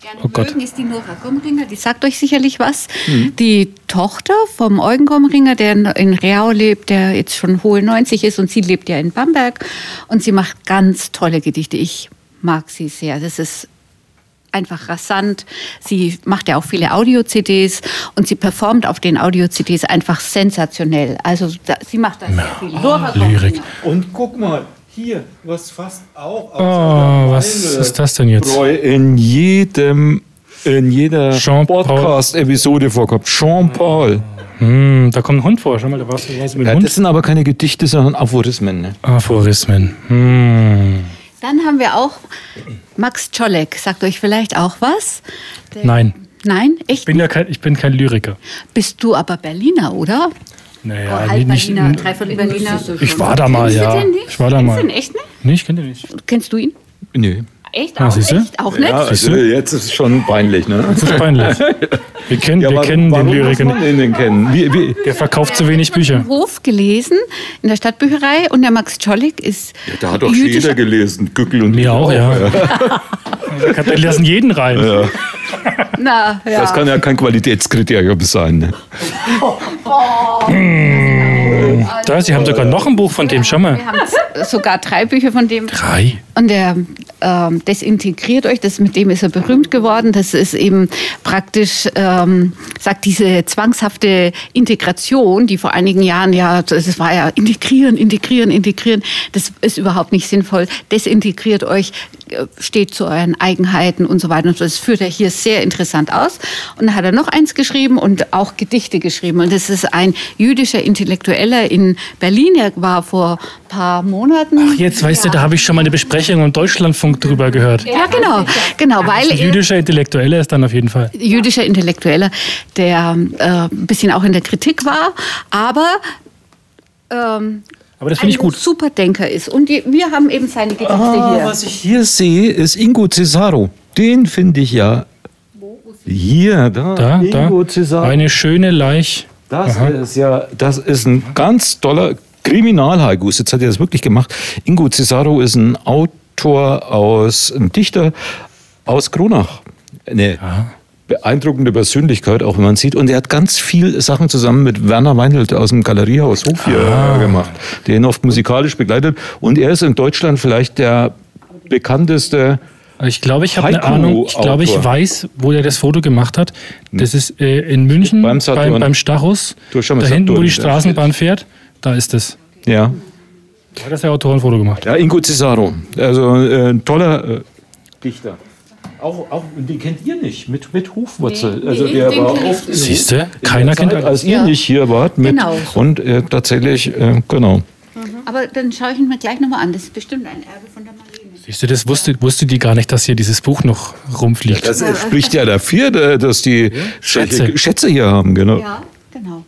gerne oh Gott. mögen, ist die Nora Gomringer. Die sagt euch sicherlich was. Mhm. Die Tochter vom Eugen Gomringer, der in Reau lebt, der jetzt schon hohe 90 ist und sie lebt ja in Bamberg und sie macht ganz tolle Gedichte. Ich mag sie sehr. Das ist einfach rasant. Sie macht ja auch viele Audio-CDs und sie performt auf den Audio-CDs einfach sensationell. Also da, sie macht da sehr viel. Laura Lyrik. Und guck mal, hier, was fast auch Oh, was ist das denn jetzt? In jedem, in jeder Podcast-Episode vorkommt. Jean-Paul. Hm, da kommt ein Hund vor. Schau mal, da warst du was mit ja, Hund. Das sind aber keine Gedichte, sondern Aphorismen. Ne? Aphorismen. Hm. Dann haben wir auch Max Czolek. Sagt euch vielleicht auch was? Der- Nein. Nein, echt? Ich bin ja kein, ich bin kein Lyriker. Bist du aber Berliner, oder? Naja, oh, halb nicht, Berliner, dreiviertel Berliner. ich war da mal, Kennst ja. du den nicht? Ich war da Kennst mal. du den echt nicht? Nee, ich kenne den nicht. Kennst du ihn? Nö. Echt? Ah, auch, echt? Auch nicht? Ja, also jetzt ist es schon peinlich, ne? Das ist peinlich. Wir kennen, wir warum- kennen den warum Lyriker nicht. den denn kennen? Wie, wie? Der verkauft zu wenig Bücher. Im Hof gelesen, in der Stadtbücherei. Und der Max Czolek ist Da hat doch jeder gelesen, Gückel und Mir auch, ja. Wir lassen jeden rein. Na, ja. Das kann ja kein Qualitätskriterium sein. Ne? Da, Sie haben sogar noch ein Buch von dem, schau mal. Wir haben sogar drei Bücher von dem. Drei. Und der ähm, desintegriert euch, das, mit dem ist er berühmt geworden. Das ist eben praktisch, ähm, sagt diese zwangshafte Integration, die vor einigen Jahren ja, das war ja integrieren, integrieren, integrieren. Das ist überhaupt nicht sinnvoll. Desintegriert euch, steht zu euren Eigenheiten und so weiter. Und das führt er hier sehr interessant aus. Und dann hat er noch eins geschrieben und auch Gedichte geschrieben. Und das ist ein jüdischer Intellektueller in Berlin. Er war vor ein paar Monaten. Ach, jetzt weißt du, da habe ich schon mal eine Besprechung im Deutschlandfunk drüber gehört. Ja, genau, genau, weil Ein er, jüdischer Intellektueller ist dann auf jeden Fall. jüdischer Intellektueller, der äh, ein bisschen auch in der Kritik war, aber ähm, Aber das finde ich ein gut. super Denker ist. Und die, wir haben eben seine Gedichte Ah, hier. was ich hier sehe, ist Ingo Cesaro. Den finde ich ja. Hier, da. Da, Ingo da. Cesaro. Eine schöne Leich. Das ist ja, das ist ein ganz toller Kriminalhaikus. Jetzt hat er das wirklich gemacht. Ingo Cesaro ist ein Autor aus, ein Dichter aus Kronach. Eine beeindruckende Persönlichkeit, auch wenn man sieht. Und er hat ganz viel Sachen zusammen mit Werner Weinelt aus dem Galeriehaus Hof hier Ah. gemacht, der ihn oft musikalisch begleitet. Und er ist in Deutschland vielleicht der bekannteste Ich glaube, ich habe eine. Ahnung. Ich glaube, ich weiß, wo der das Foto gemacht hat. Das ist äh, in München Beim beim, Saturn. beim, Stachus. Da hinten, wo die Straßenbahn fährt, da ist es. Ja. Da hat das der Autor ein Foto gemacht. Ja, Ingo Cesaro. Also äh, ein toller äh, Dichter. Auch, auch, den kennt ihr nicht, mit, mit Hufwurzel. Nee, also nee, der war oft Siehst du? in Keiner kennt Zeit. Als ihr Ja. nicht hier wart. Mit, Genau. Und äh, tatsächlich, äh, genau. Aber dann schaue ich ihn mir gleich nochmal an. Das ist bestimmt ein Erbe von der Marlene. Siehst du, das wusste, wusste die gar nicht, dass hier dieses Buch noch rumfliegt. Das spricht ja dafür, dass die Schätze. Schätze hier haben, genau. Ja, genau.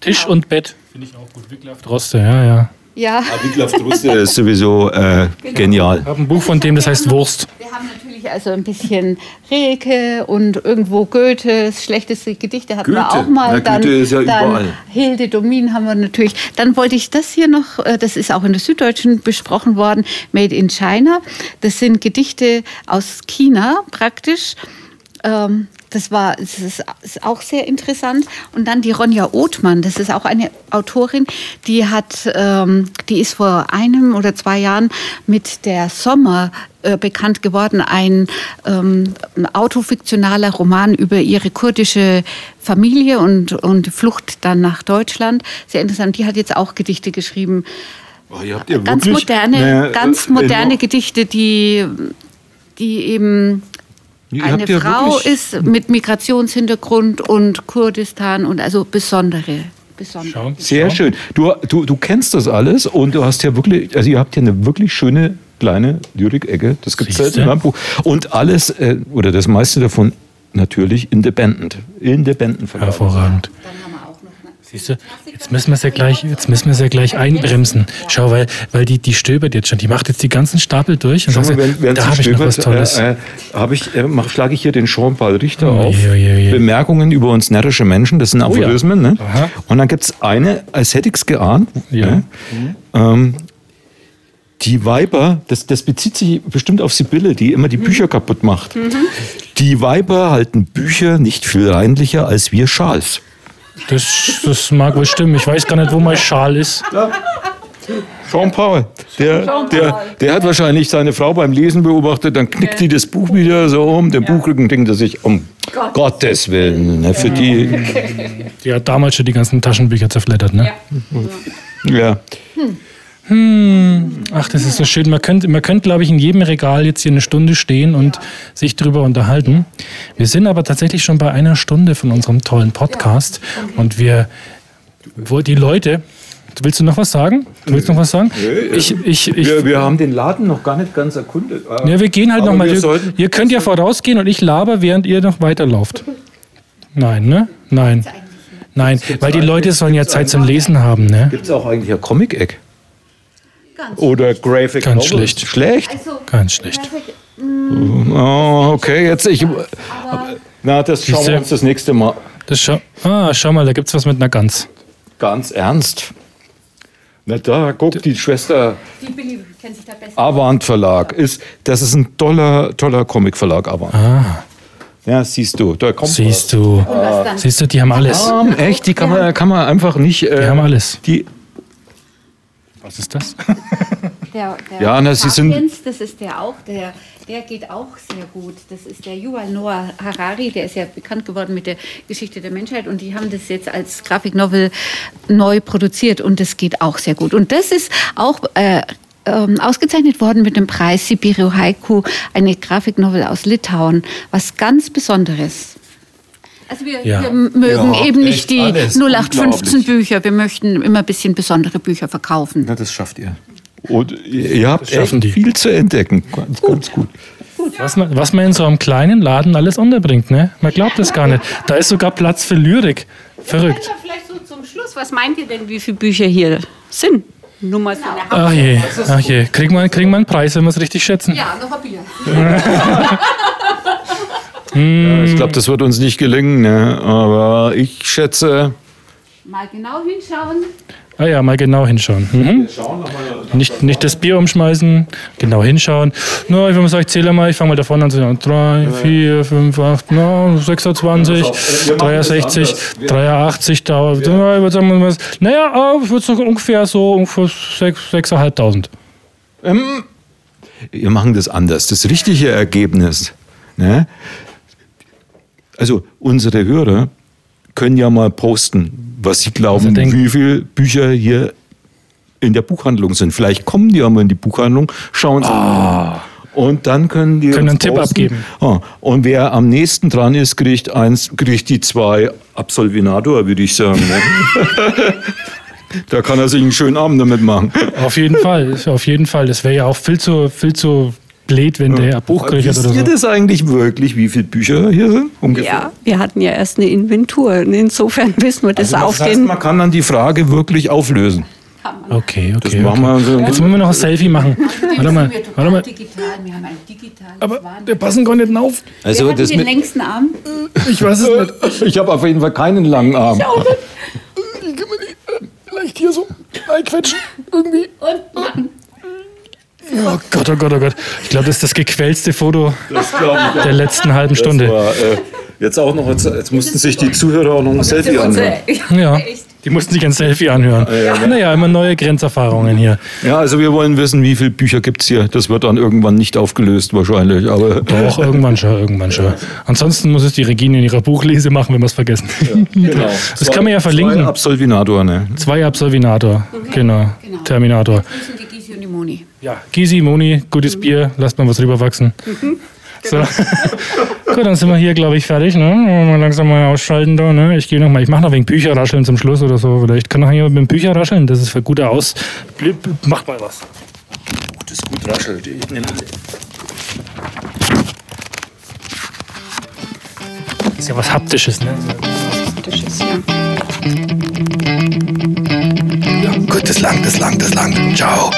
Tisch und Bett. Finde ich auch gut. Wiglaf Droste, ja, ja. Ja. Wiglaf Druste ist sowieso äh, genial. Ich habe ein Buch von dem, das heißt Wurst. Wir haben natürlich also ein bisschen Rilke und irgendwo Goethes schlechteste Gedichte hatten wir Goethe. auch mal. Ja, dann, Goethe ist ja dann überall. Hilde Domin haben wir natürlich. Dann wollte ich das hier noch, äh, das ist auch in der Süddeutschen besprochen worden, Made in China. Das sind Gedichte aus China praktisch. Ähm, das war, das ist, ist auch sehr interessant. Und dann die Ronja Othmann, das ist auch eine Autorin, die hat, ähm, die ist vor einem oder zwei Jahren mit der Sommer äh, bekannt geworden, ein, ähm, autofiktionaler Roman über ihre kurdische Familie und, und Flucht dann nach Deutschland. Sehr interessant. Die hat jetzt auch Gedichte geschrieben. Oh, ihr habt ja Ganz wirklich moderne, eine, ganz moderne Gedichte, die, die eben Ihr eine ja Frau ist mit Migrationshintergrund und Kurdistan und also besondere. besondere. Schau. Sehr schau. schön. Du, du, du kennst das alles und du hast ja wirklich, also ihr habt ja eine wirklich schöne kleine Lyrik-Ecke. Das gibt es in einem Buch. Und alles, äh, oder das meiste davon natürlich independent. Independent. Hervorragend. Siehst du, jetzt müssen wir es ja gleich, jetzt müssen wir es ja gleich einbremsen. Schau, weil, weil die, die stöbert jetzt schon. Die macht jetzt die ganzen Stapel durch und Schau mal, wenn, wenn da habe ich noch was Tolles. Äh, äh, ich, äh, mach, schlage ich hier den Jean-Paul Richter Oh auf. je, oh je, oh je. Bemerkungen über uns närrische Menschen, das sind ja. Aphorismen. Ne? Aha. Und dann gibt es eine, als hätte ich es geahnt. Ja. Ne? Ähm, die Weiber, das, das bezieht sich bestimmt auf Sibylle, die immer die Bücher kaputt macht. Die Weiber halten Bücher nicht viel reinlicher als wir Schals. Das, das mag wohl stimmen. Ich weiß gar nicht, wo mein Schal ist. Jean-Paul, der, der, der hat wahrscheinlich seine Frau beim Lesen beobachtet, dann knickt die das Buch wieder so um, den Buchrücken denkt er sich, um Gottes Willen, ne, für die, Die hat damals schon die ganzen Taschenbücher zerfleddert, ne? ja. Ach, das ist so schön. Man könnte, man könnte, glaube ich, in jedem Regal jetzt hier eine Stunde stehen und sich drüber unterhalten. Wir sind aber tatsächlich schon bei einer Stunde von unserem tollen Podcast. Und wir, wo die Leute, Willst du noch was sagen? Du willst noch was sagen? Ich, ich, ich, wir, wir haben den Laden noch gar nicht ganz erkundet. ja, wir gehen halt nochmal. ihr könnt ja vorausgehen und ich laber, während ihr noch weiterlauft. Nein, ne? Nein. Nein, weil die Leute sollen ja Zeit zum Lesen haben, ne? Gibt es auch eigentlich ein Comic-Eck? Oder Graphic Ganz Novels? schlecht. Schlecht? Also, Ganz schlecht. Oh, okay, jetzt ich. Na, das schauen wir uns das nächste Mal. Das schau, ah, schau mal, da gibt's was mit einer Gans. Ganz ernst. Na da, guck, die Schwester Die Billy kennt sich da besser. Avant Verlag ist, das ist ein toller, toller Comic-Verlag, Avant. Ah, Ja, siehst du, da kommt siehst du. Was dann? Siehst du, die haben alles. was. Ähm, echt, die kann man, kann man einfach nicht. Äh, Die haben alles. Die, Was ist das? [LAUGHS] Der, der Ja, na, Sie sind- das ist der auch, der, der geht auch sehr gut. Das ist der Yuval Noah Harari, der ist ja bekannt geworden mit der Geschichte der Menschheit und die haben das jetzt als Grafiknovel neu produziert und das geht auch sehr gut. Und das ist auch äh, ähm, ausgezeichnet worden mit dem Preis Sibirio Haiku, eine Grafiknovel aus Litauen, was ganz Besonderes. Also wir, Ja. wir mögen Ja, eben nicht die alles 0815 unglaublich. Bücher, wir möchten immer ein bisschen besondere Bücher verkaufen. na, das schafft ihr. Und ihr habt echt die. viel zu entdecken. Ganz, ganz gut. Was man, was man in so einem kleinen Laden alles unterbringt, ne? Man glaubt das gar nicht. Da ist sogar Platz für Lyrik. Verrückt. Also vielleicht so zum Schluss, was meint ihr denn, wie viele Bücher hier sind? Nur mal so eine Ach je, ach je. Kriegen wir, kriegen wir einen Preis, wenn wir es richtig schätzen? Ja, noch ein Bier. [LAUGHS] [LAUGHS] Ja, ich glaube, das wird uns nicht gelingen, ne? aber ich schätze. Mal genau hinschauen. Ah ja, mal genau hinschauen. Mhm. Nicht, nicht das Bier umschmeißen, genau hinschauen. Na, ich würde mal sagen, ich zähle mal, ich fange mal da vorne an. zu zählen. 3, 4, 5, 8, na, 26, 63, 83, da, ich würde sagen, was. Naja, ich würde sagen, ungefähr so, ungefähr 6.500. Ähm, wir machen das anders. Das richtige Ergebnis. Ne? Also unsere Hörer können ja mal posten, was sie glauben, denken. wie viele Bücher hier in der Buchhandlung sind. Vielleicht kommen die ja mal in die Buchhandlung, schauen sie mal. Und dann können die Können einen Tipp posten. abgeben. Ah, und wer am nächsten dran ist, kriegt eins, kriegt die zwei Absolvinator, würde ich sagen. Ne? [LAUGHS] da kann er sich einen schönen Abend damit machen. Auf jeden Fall, auf jeden Fall. Das wäre ja auch viel zu, viel zu blöd, wenn der Buch kriegt Wisst oder ihr so. das eigentlich wirklich, wie viele Bücher hier sind? Ungefähr? Ja, wir hatten ja erst eine Inventur. Insofern [LAUGHS] wissen wir das Also auf das heißt, den. man kann dann die Frage wirklich auflösen. Okay, Das okay. machen okay. wir so. Jetzt müssen wir noch ein Selfie machen. Warte mal, warte mal. Digital, wir haben ein digitales Aber wir passen gar nicht auf. Also hat das den längsten Arm? Ich weiß es nicht. [LAUGHS] ich habe auf jeden Fall keinen langen Arm. Vielleicht hier so einquetschen. Irgendwie. Und machen. Oh Gott, oh Gott, oh Gott. Ich glaube, das ist das gequälste Foto Das glaube ich. der letzten halben Das Stunde. war, äh, jetzt auch noch, jetzt, jetzt mussten sich die Zuhörer auch noch ein Selfie anhören. Ja, die mussten sich ein Selfie anhören. Naja, immer neue Grenzerfahrungen hier. Ja, also wir wollen wissen, wie viele Bücher gibt es hier. Das wird dann irgendwann nicht aufgelöst wahrscheinlich. Aber [LAUGHS] Doch, irgendwann schon, irgendwann schon. Ansonsten muss es die Regine in ihrer Buchlese machen, wenn wir es vergessen. genau. [LAUGHS] Das kann man ja verlinken. Zwei Absolvinator, ne? Zwei Absolvinator, genau. Genau. Terminator. Moni. Ja, Gysi, Moni, gutes Bier, lasst mal was rüberwachsen. [LAUGHS] So. Gut, dann sind wir hier, glaube ich, fertig. Ne? Mal langsam mal ausschalten da. Ne? Ich gehe noch mal, ich mache noch wegen Bücherrascheln zum Schluss oder so. Vielleicht kann noch jemand mit dem Bücher rascheln. Das ist für gute Aus. Blip, blip, Macht mal was. Das ist gut raschelt. Ich nehme Ist ja was Haptisches, ne? Das ist ja. Gut, das lang, das lang, das lang. Ciao.